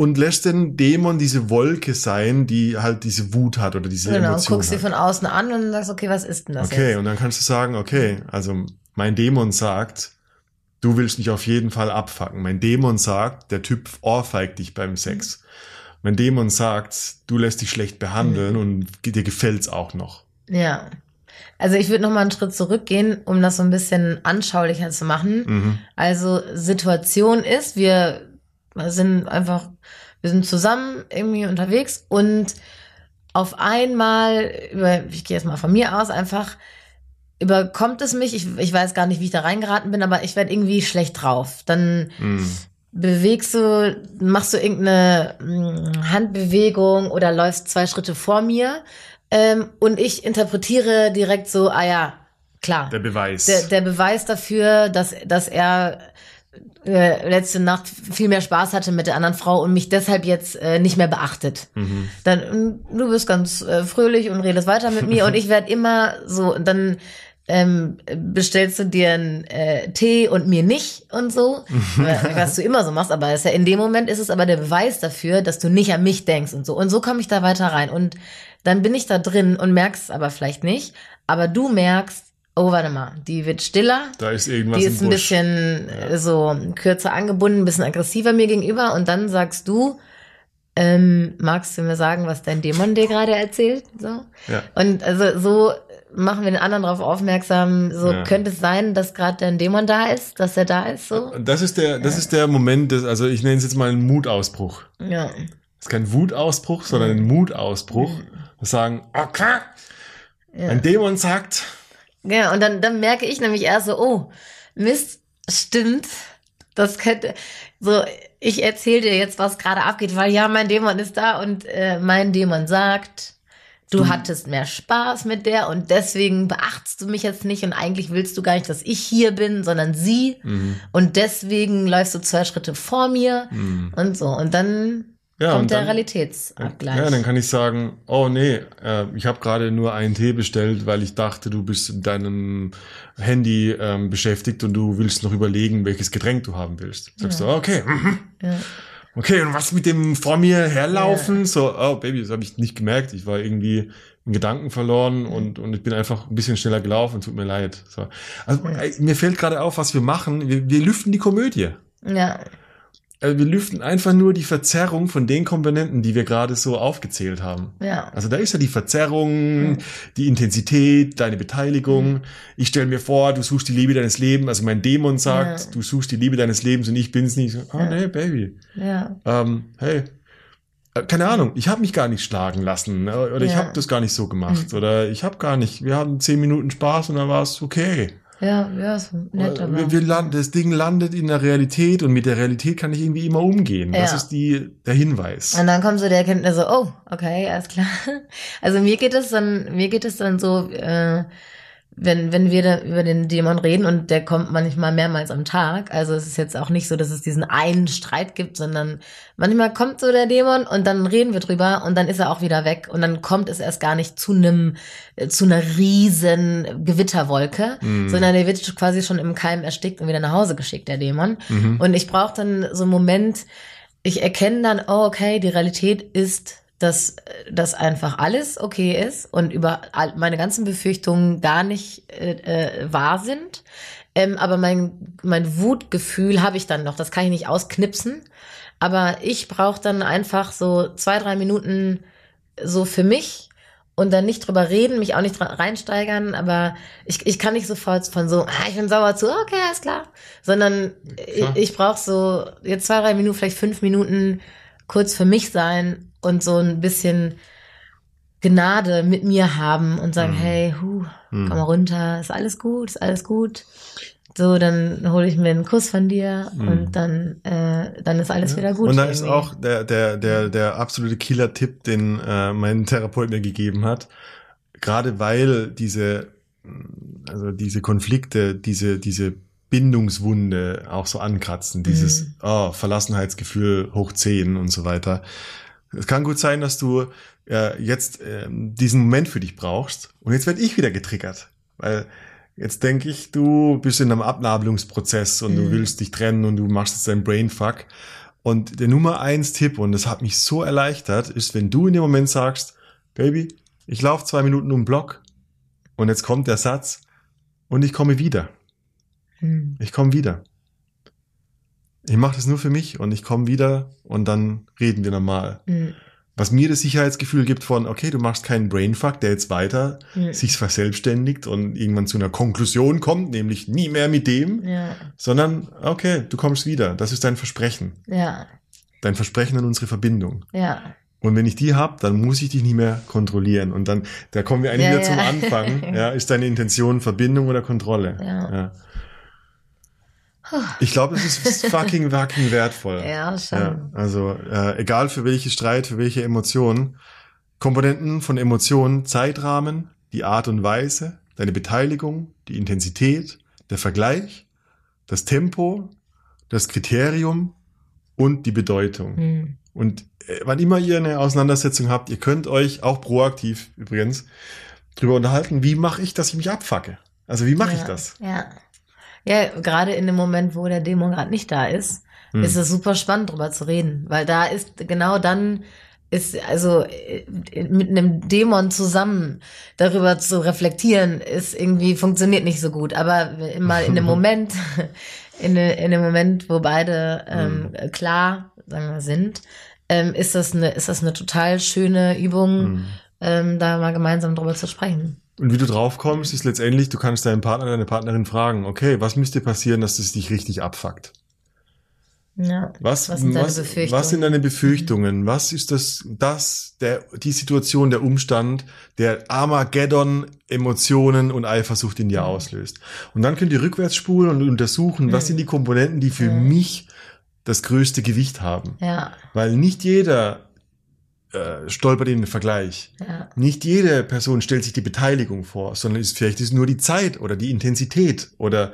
Speaker 2: Und lässt den Dämon diese Wolke sein, die halt diese Wut hat oder diese
Speaker 1: Genau.
Speaker 2: Emotion
Speaker 1: Guckst sie von außen an und sagst, okay, was ist denn das
Speaker 2: Okay,
Speaker 1: jetzt?
Speaker 2: und dann kannst du sagen, okay, also mein Dämon sagt, du willst mich auf jeden Fall abfacken. Mein Dämon sagt, der Typ ohrfeigt dich beim Sex. Mein Dämon sagt, du lässt dich schlecht behandeln
Speaker 1: Mhm.
Speaker 2: und dir gefällt's auch noch.
Speaker 1: Ja. Also ich würde noch mal einen Schritt zurückgehen, um das so ein bisschen anschaulicher zu machen.
Speaker 2: Mhm.
Speaker 1: Also Situation ist, wir sind einfach, wir sind zusammen irgendwie unterwegs und auf einmal, über, ich gehe jetzt mal von mir aus, einfach überkommt es mich, ich, ich weiß gar nicht, wie ich da reingeraten bin, aber ich werde irgendwie schlecht drauf. Dann
Speaker 2: Mhm.
Speaker 1: bewegst du, machst du irgendeine mm, Handbewegung oder läufst zwei Schritte vor mir ähm, und ich interpretiere direkt so, ah ja, klar,
Speaker 2: Der Beweis.
Speaker 1: der, der Beweis dafür, dass, dass er äh, letzte Nacht viel mehr Spaß hatte mit der anderen Frau und mich deshalb jetzt äh, nicht mehr beachtet.
Speaker 2: mhm.
Speaker 1: Dann mm, du bist ganz äh, fröhlich und redest weiter mit mir und ich werde immer so und dann ähm, bestellst du dir einen äh, Tee und mir nicht und so, Äh, was du immer so machst, aber ist ja in dem Moment ist es aber der Beweis dafür, dass du nicht an mich denkst und so und so komme ich da weiter rein und dann bin ich da drin und merkst es aber vielleicht nicht, aber du merkst, oh warte mal, die wird stiller,
Speaker 2: Da ist irgendwas
Speaker 1: die ist ein
Speaker 2: Busch.
Speaker 1: bisschen äh, so kürzer angebunden, ein bisschen aggressiver mir gegenüber und dann sagst du, ähm, magst du mir sagen, was dein Dämon dir gerade erzählt? So.
Speaker 2: Ja.
Speaker 1: Und also so machen wir den anderen darauf aufmerksam, so
Speaker 2: Ja.
Speaker 1: könnte es sein, dass gerade dein Dämon da ist, dass er da ist, so.
Speaker 2: Und Das ist der, das ist der Moment, des, also ich nenne es jetzt mal einen Mutausbruch.
Speaker 1: Ja.
Speaker 2: Das ist kein Wutausbruch, sondern ein Mutausbruch. Wir sagen, okay,
Speaker 1: Ja.
Speaker 2: ein Dämon sagt,
Speaker 1: Ja, und dann, dann merke ich nämlich erst so, oh, Mist, stimmt. Das könnte, so, ich erzähle dir jetzt, was gerade abgeht, weil ja, mein Dämon ist da und äh, mein Dämon sagt, du,
Speaker 2: Du-
Speaker 1: hattest mehr Spaß mit der und deswegen beachtest du mich jetzt nicht und eigentlich willst du gar nicht, dass ich hier bin, sondern sie
Speaker 2: Mhm.
Speaker 1: und deswegen läufst du zwei Schritte vor mir
Speaker 2: Mhm.
Speaker 1: und so und dann
Speaker 2: Ja,
Speaker 1: kommt
Speaker 2: und
Speaker 1: der
Speaker 2: dann-
Speaker 1: Realitätsabgleich.
Speaker 2: Ja, dann kann ich sagen, oh nee, äh, ich habe gerade nur einen Tee bestellt, weil ich dachte, du bist in deinem Handy ähm, beschäftigt und du willst noch überlegen, welches Getränk du haben willst. Sagst
Speaker 1: Ja.
Speaker 2: du, okay, mhm.
Speaker 1: ja.
Speaker 2: okay, und was mit dem vor mir herlaufen? So, oh Baby, das habe ich nicht gemerkt. Ich war irgendwie in Gedanken verloren und, und ich bin einfach ein bisschen schneller gelaufen, tut mir leid. So. Also
Speaker 1: Ja.
Speaker 2: äh, mir fällt gerade auf, was wir machen. Wir, wir lüften die Komödie.
Speaker 1: ja,
Speaker 2: Also wir lüften einfach nur die Verzerrung von den Komponenten, die wir gerade so aufgezählt haben.
Speaker 1: ja,
Speaker 2: Also da ist ja die Verzerrung,
Speaker 1: Mhm.
Speaker 2: die Intensität, deine Beteiligung. Ich stelle mir vor, du suchst die Liebe deines Lebens. Also mein Dämon sagt,
Speaker 1: Ja.
Speaker 2: du suchst die Liebe deines Lebens und ich bin's nicht. So, oh
Speaker 1: Ja.
Speaker 2: nee, Baby.
Speaker 1: ja,
Speaker 2: Ähm, hey, äh, keine Ahnung, ich habe mich gar nicht schlagen lassen ne? oder ich
Speaker 1: Ja.
Speaker 2: habe das gar nicht so gemacht
Speaker 1: Mhm.
Speaker 2: oder ich habe gar nicht. Wir hatten zehn Minuten Spaß und dann war es okay.
Speaker 1: Ja, ja, ist nett, aber.
Speaker 2: wir, wir land, das Ding landet in der Realität und mit der Realität kann ich irgendwie immer umgehen. Das
Speaker 1: Ja.
Speaker 2: ist die der Hinweis.
Speaker 1: Und dann kommt so der Erkenntnis so, oh, okay, alles klar. Also mir geht es dann, mir geht es dann so, äh, wenn, wenn wir da über den Dämon reden und der kommt manchmal mehrmals am Tag. Also es ist jetzt auch nicht so, dass es diesen einen Streit gibt, sondern manchmal kommt so der Dämon und dann reden wir drüber und dann ist er auch wieder weg und dann kommt es erst gar nicht zu einem, äh, zu einer riesen Gewitterwolke,
Speaker 2: Mhm.
Speaker 1: sondern der wird quasi schon im Keim erstickt und wieder nach Hause geschickt, der Dämon.
Speaker 2: Mhm.
Speaker 1: Und ich brauche dann so einen Moment, ich erkenne dann, oh, okay, die Realität ist, dass das einfach alles okay ist und über all, meine ganzen Befürchtungen gar nicht äh, äh, wahr sind. Ähm, aber mein, mein Wutgefühl habe ich dann noch. Das kann ich nicht ausknipsen. Aber ich brauche dann einfach so zwei, drei Minuten so für mich und dann nicht drüber reden, mich auch nicht reinsteigern, aber ich, ich kann nicht sofort von so, ah, ich bin sauer zu, okay, alles klar, sondern ich, ich brauche so jetzt zwei, drei Minuten, vielleicht fünf Minuten kurz für mich sein und so ein bisschen Gnade mit mir haben und sagen, mhm. hey, hu, komm mal runter, ist alles gut, ist alles gut. So, dann hole ich mir einen Kuss von dir mhm. und dann, äh, dann ist alles ja. wieder gut.
Speaker 2: Und da ist auch der, der, der, der absolute Killer-Tipp, den äh, mein Therapeut mir gegeben hat. Gerade weil diese, also diese Konflikte, diese, diese Bindungswunde auch so ankratzen, dieses mhm. oh, Verlassenheitsgefühl hoch zehn und so weiter. Es kann gut sein, dass du äh, jetzt äh, diesen Moment für dich brauchst und jetzt werde ich wieder getriggert, weil Jetzt denke ich, du bist in einem Abnabelungsprozess und mhm. du willst dich trennen und du machst jetzt deinen Brainfuck. Und der Nummer eins Tipp, und das hat mich so erleichtert, ist, wenn du in dem Moment sagst, Baby, ich laufe zwei Minuten um den Block und jetzt kommt der Satz und ich komme wieder. Mhm. Ich komme wieder. Ich mache das nur für mich und ich komme wieder und dann reden wir normal. Mhm. Was mir das Sicherheitsgefühl gibt von, okay, du machst keinen Brainfuck, der jetzt weiter ja. sich verselbstständigt und irgendwann zu einer Konklusion kommt, nämlich nie mehr mit dem, ja. sondern, okay, du kommst wieder. Das ist dein Versprechen. Ja. Dein Versprechen an unsere Verbindung. Ja. Und wenn ich die hab, dann muss ich dich nicht mehr kontrollieren. Und dann, da kommen wir eigentlich ja, wieder zum Anfang. Ja, ist deine Intention Verbindung oder Kontrolle? Ja. ja. Ich glaube, es ist fucking, fucking wertvoll. Ja, schon. Ja, also, äh, egal für welche Streit, für welche Emotionen, Komponenten von Emotionen, Zeitrahmen, die Art und Weise, deine Beteiligung, die Intensität, der Vergleich, das Tempo, das Kriterium und die Bedeutung. Mhm. Und äh, wann immer ihr eine Auseinandersetzung habt, ihr könnt euch auch proaktiv übrigens drüber unterhalten, wie mache ich, dass ich mich abfacke? Also wie mache ja, ich das?
Speaker 1: Ja. Ja, gerade in dem Moment, wo der Dämon gerade nicht da ist, hm. ist es super spannend, drüber zu reden. Weil da ist genau dann ist also äh, mit einem Dämon zusammen darüber zu reflektieren, ist irgendwie funktioniert nicht so gut. Aber mal in dem Moment, in, in dem Moment, wo beide ähm, hm. klar sagen wir, sind, ähm, ist das eine ist das eine total schöne Übung, hm. ähm, da mal gemeinsam drüber zu sprechen.
Speaker 2: Und wie du drauf kommst, ist letztendlich, du kannst deinen Partner, deine Partnerin fragen, okay, was müsste passieren, dass es dich richtig abfuckt? Ja, was, was, sind, was, was sind deine Befürchtungen? Mhm. Was ist das, das, der, die Situation, der Umstand, der Armageddon Emotionen und Eifersucht in dir mhm. auslöst? Und dann könnt ihr rückwärts spulen und untersuchen, mhm. was sind die Komponenten, die für mhm. mich das größte Gewicht haben. Ja. Weil nicht jeder äh, stolpert in den Vergleich. Ja. Nicht jede Person stellt sich die Beteiligung vor, sondern ist vielleicht ist nur die Zeit oder die Intensität oder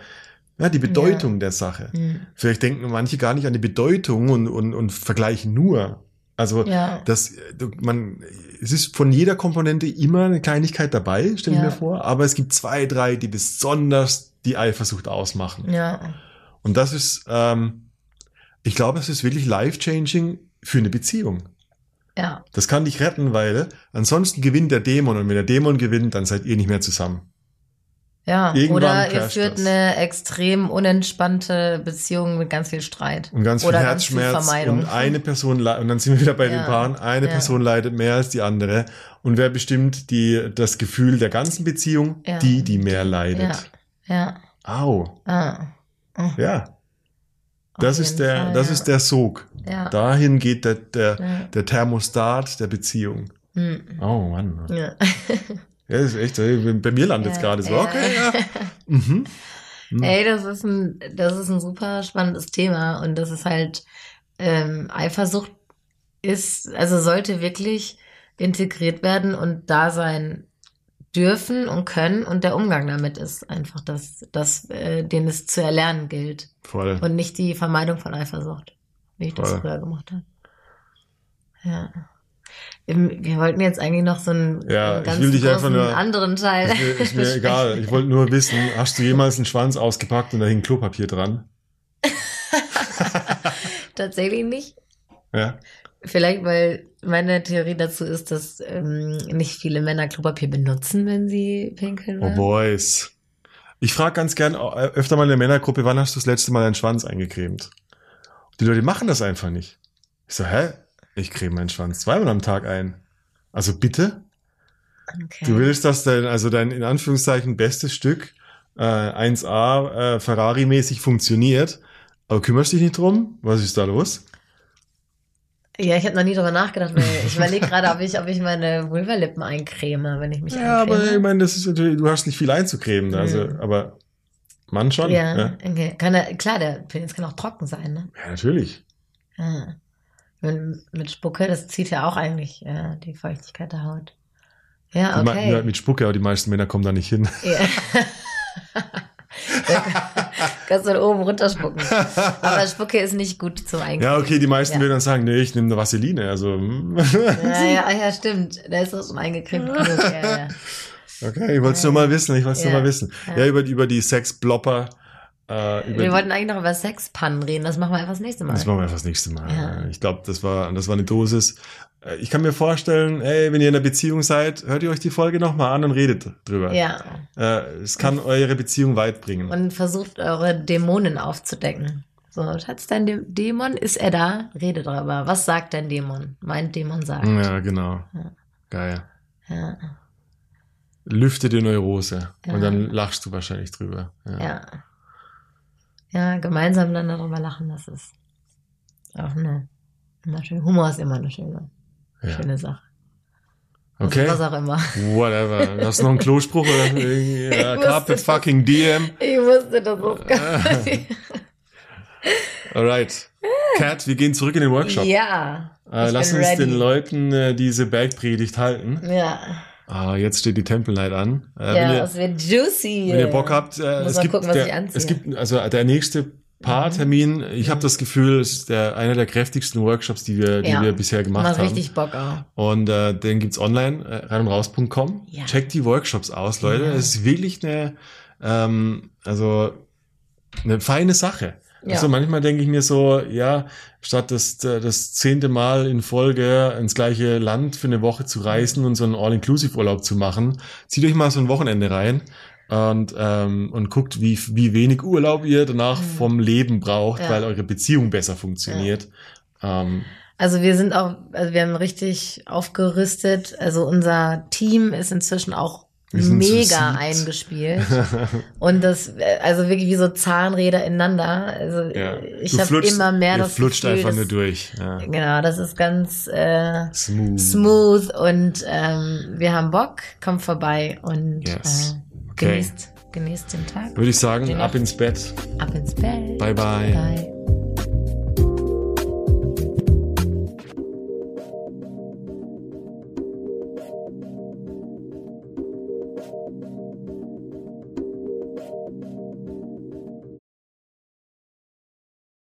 Speaker 2: ja, die Bedeutung ja. der Sache. Mhm. Vielleicht denken manche gar nicht an die Bedeutung und, und, und vergleichen nur. Also ja. das, man, es ist von jeder Komponente immer eine Kleinigkeit dabei, stelle ich mir vor, aber es gibt zwei, drei, die besonders die Eifersucht ausmachen. Ja. Und das ist, ähm, ich glaube, es ist wirklich life-changing für eine Beziehung. Ja. Das kann dich retten, weil ansonsten gewinnt der Dämon und wenn der Dämon gewinnt, dann seid ihr nicht mehr zusammen.
Speaker 1: Ja, Irgendwann oder ihr führt das. eine extrem unentspannte Beziehung mit ganz viel Streit.
Speaker 2: Und ganz viel oder Herzschmerz. Viel und eine Person, und dann sind wir wieder bei ja. den Paaren, eine ja. Person leidet mehr als die andere. Und wer bestimmt die, das Gefühl der ganzen Beziehung? Ja. Die, die mehr leidet. Ja. Au. Ah. Oh. Ja. Das ist der, Fall, das ja. ist der Sog. Ja. Dahin geht der, der, ja. der Thermostat der Beziehung. Mhm. Oh Mann. Ja. ja, ist echt, bei mir landet es gerade so. Okay, ja. Mhm.
Speaker 1: Mhm. Ey, das ist ein, das ist ein super spannendes Thema und das ist halt, ähm, Eifersucht ist, also sollte wirklich integriert werden und da sein dürfen und können und der Umgang damit ist einfach das, das äh, den es zu erlernen gilt. Voll. Und nicht die Vermeidung von Eifersucht, wie ich Voll. das früher gemacht habe. Ja. Wir wollten jetzt eigentlich noch so einen,
Speaker 2: ja, ganz ich will dich einfach nur,
Speaker 1: anderen Teil.
Speaker 2: Ist mir, ist mir egal. Ich wollte nur wissen, hast du jemals einen Schwanz ausgepackt und da hing Klopapier dran?
Speaker 1: Tatsächlich nicht.
Speaker 2: Ja.
Speaker 1: Vielleicht, weil meine Theorie dazu ist, dass ähm, nicht viele Männer Klopapier benutzen, wenn sie pinkeln
Speaker 2: Oh
Speaker 1: wollen.
Speaker 2: boys. Ich frage ganz gern äh, öfter mal in der Männergruppe, wann hast du das letzte Mal deinen Schwanz eingecremt? Die Leute machen das einfach nicht. Ich so, hä? Ich creme meinen Schwanz zweimal am Tag ein. Also bitte?
Speaker 1: okay.
Speaker 2: Du willst, dass dein, also dein in Anführungszeichen bestes Stück äh, 1A äh, Ferrari-mäßig funktioniert, aber kümmerst dich nicht drum? Was ist da los?
Speaker 1: Ja, ich habe noch nie drüber nachgedacht, weil ich überlege gerade, ob ich, ob ich meine Vulvalippen eincreme, wenn ich mich
Speaker 2: Ja, aber ich
Speaker 1: eincreme.
Speaker 2: meine, das ist natürlich, du hast nicht viel einzucremen, also,
Speaker 1: Mhm.
Speaker 2: aber Mann schon.
Speaker 1: ja,
Speaker 2: ja.
Speaker 1: okay. Kann er, klar, der Penis kann auch trocken sein, ne?
Speaker 2: Ja, natürlich.
Speaker 1: Ja. Mit, mit Spucke, das zieht ja auch eigentlich äh, die Feuchtigkeit der Haut. Ja, okay.
Speaker 2: Mit Spucke, aber die meisten Männer kommen da nicht hin.
Speaker 1: Ja. Kannst du dann oben runterspucken. Aber Spucke ist nicht gut zum Eincremen.
Speaker 2: Ja, okay, die meisten
Speaker 1: Ja.
Speaker 2: würden dann sagen, nee, ich nehme eine Vaseline. Also, hm.
Speaker 1: Ja, ja, ja, stimmt. Da ist das schon eingecremt genug. Ja, ja.
Speaker 2: okay, ich wollte es nur mal wissen, ich wollte es
Speaker 1: Ja.
Speaker 2: nur mal wissen.
Speaker 1: Ja.
Speaker 2: Über, über die Sexblopper. Äh,
Speaker 1: Wir wollten eigentlich noch über Sexpannen reden. Das machen wir einfach das nächste Mal.
Speaker 2: das machen wir einfach das nächste Mal.
Speaker 1: Ja.
Speaker 2: Ich glaube, das war, das war eine Dosis. Äh, Ich kann mir vorstellen, ey, wenn ihr in einer Beziehung seid, hört ihr euch die Folge nochmal an und redet drüber.
Speaker 1: Ja.
Speaker 2: Äh, es kann eure Beziehung weit bringen.
Speaker 1: Und versucht eure Dämonen aufzudecken. So, Schatz, dein Dä- Dämon, ist er da? Rede drüber. Was sagt dein Dämon? Mein Dämon sagt.
Speaker 2: ja, genau.
Speaker 1: Ja.
Speaker 2: Geil.
Speaker 1: Ja.
Speaker 2: Lüfte die Neurose.
Speaker 1: Ja.
Speaker 2: Und dann lachst du wahrscheinlich drüber. Ja.
Speaker 1: Ja. Ja, gemeinsam dann darüber lachen, das ist auch eine, eine schöne, Humor ist immer eine schöne,
Speaker 2: Ja.
Speaker 1: schöne Sache. Was-
Speaker 2: Okay.
Speaker 1: Was auch immer.
Speaker 2: Whatever. Hast du noch einen Klospruch oder irgendwie? Ja,
Speaker 1: Ich
Speaker 2: Carpe
Speaker 1: wusste
Speaker 2: fucking DM.
Speaker 1: Ich wusste, das gar
Speaker 2: Alright. Kat, wir gehen zurück in den Workshop.
Speaker 1: Ja.
Speaker 2: Äh, lass uns
Speaker 1: ready.
Speaker 2: den Leuten äh, diese Bergpredigt halten.
Speaker 1: Ja.
Speaker 2: Ah, jetzt steht die Temple Night an. Äh,
Speaker 1: ja,
Speaker 2: ihr,
Speaker 1: das wird juicy.
Speaker 2: wenn ihr Bock habt, äh,
Speaker 1: Muss
Speaker 2: es gibt,
Speaker 1: gucken, was ich
Speaker 2: der,
Speaker 1: anziehe.
Speaker 2: es gibt also der nächste Paartermin. Ich habe das Gefühl, es ist der, einer der kräftigsten Workshops, die wir, die
Speaker 1: Ja.
Speaker 2: wir bisher gemacht
Speaker 1: Macht
Speaker 2: haben.
Speaker 1: richtig Bock auch.
Speaker 2: Und äh, den gibt's online, äh, rein und raus.com.
Speaker 1: Ja.
Speaker 2: Checkt die Workshops aus, Leute.
Speaker 1: Ja.
Speaker 2: Es ist wirklich eine, ähm, also eine feine Sache.
Speaker 1: Ja.
Speaker 2: Also manchmal denke ich mir so, ja, statt das, äh, das zehnte Mal in Folge ins gleiche Land für eine Woche zu reisen und so einen All-Inclusive-Urlaub zu machen, zieht euch mal so ein Wochenende rein und, ähm, und guckt, wie, wie wenig Urlaub ihr danach
Speaker 1: Mhm.
Speaker 2: vom Leben braucht,
Speaker 1: Ja.
Speaker 2: weil eure Beziehung besser funktioniert. Ähm,
Speaker 1: Also wir sind auch, also wir haben richtig aufgerüstet. Also unser Team ist inzwischen auch mega eingespielt. Und das, also wirklich wie so Zahnräder ineinander. Also
Speaker 2: ja.
Speaker 1: ich habe immer mehr das
Speaker 2: flutscht
Speaker 1: Gefühl,
Speaker 2: einfach
Speaker 1: dass,
Speaker 2: nur durch. Ja.
Speaker 1: Genau, das ist ganz äh,
Speaker 2: Smooth.
Speaker 1: smooth und ähm, wir haben Bock, kommt vorbei und
Speaker 2: Yes.
Speaker 1: äh,
Speaker 2: Okay.
Speaker 1: genießt, genießt den Tag.
Speaker 2: Würde ich sagen, ab ins Bett.
Speaker 1: Ab ins Bett.
Speaker 2: Bye bye.
Speaker 1: Bye.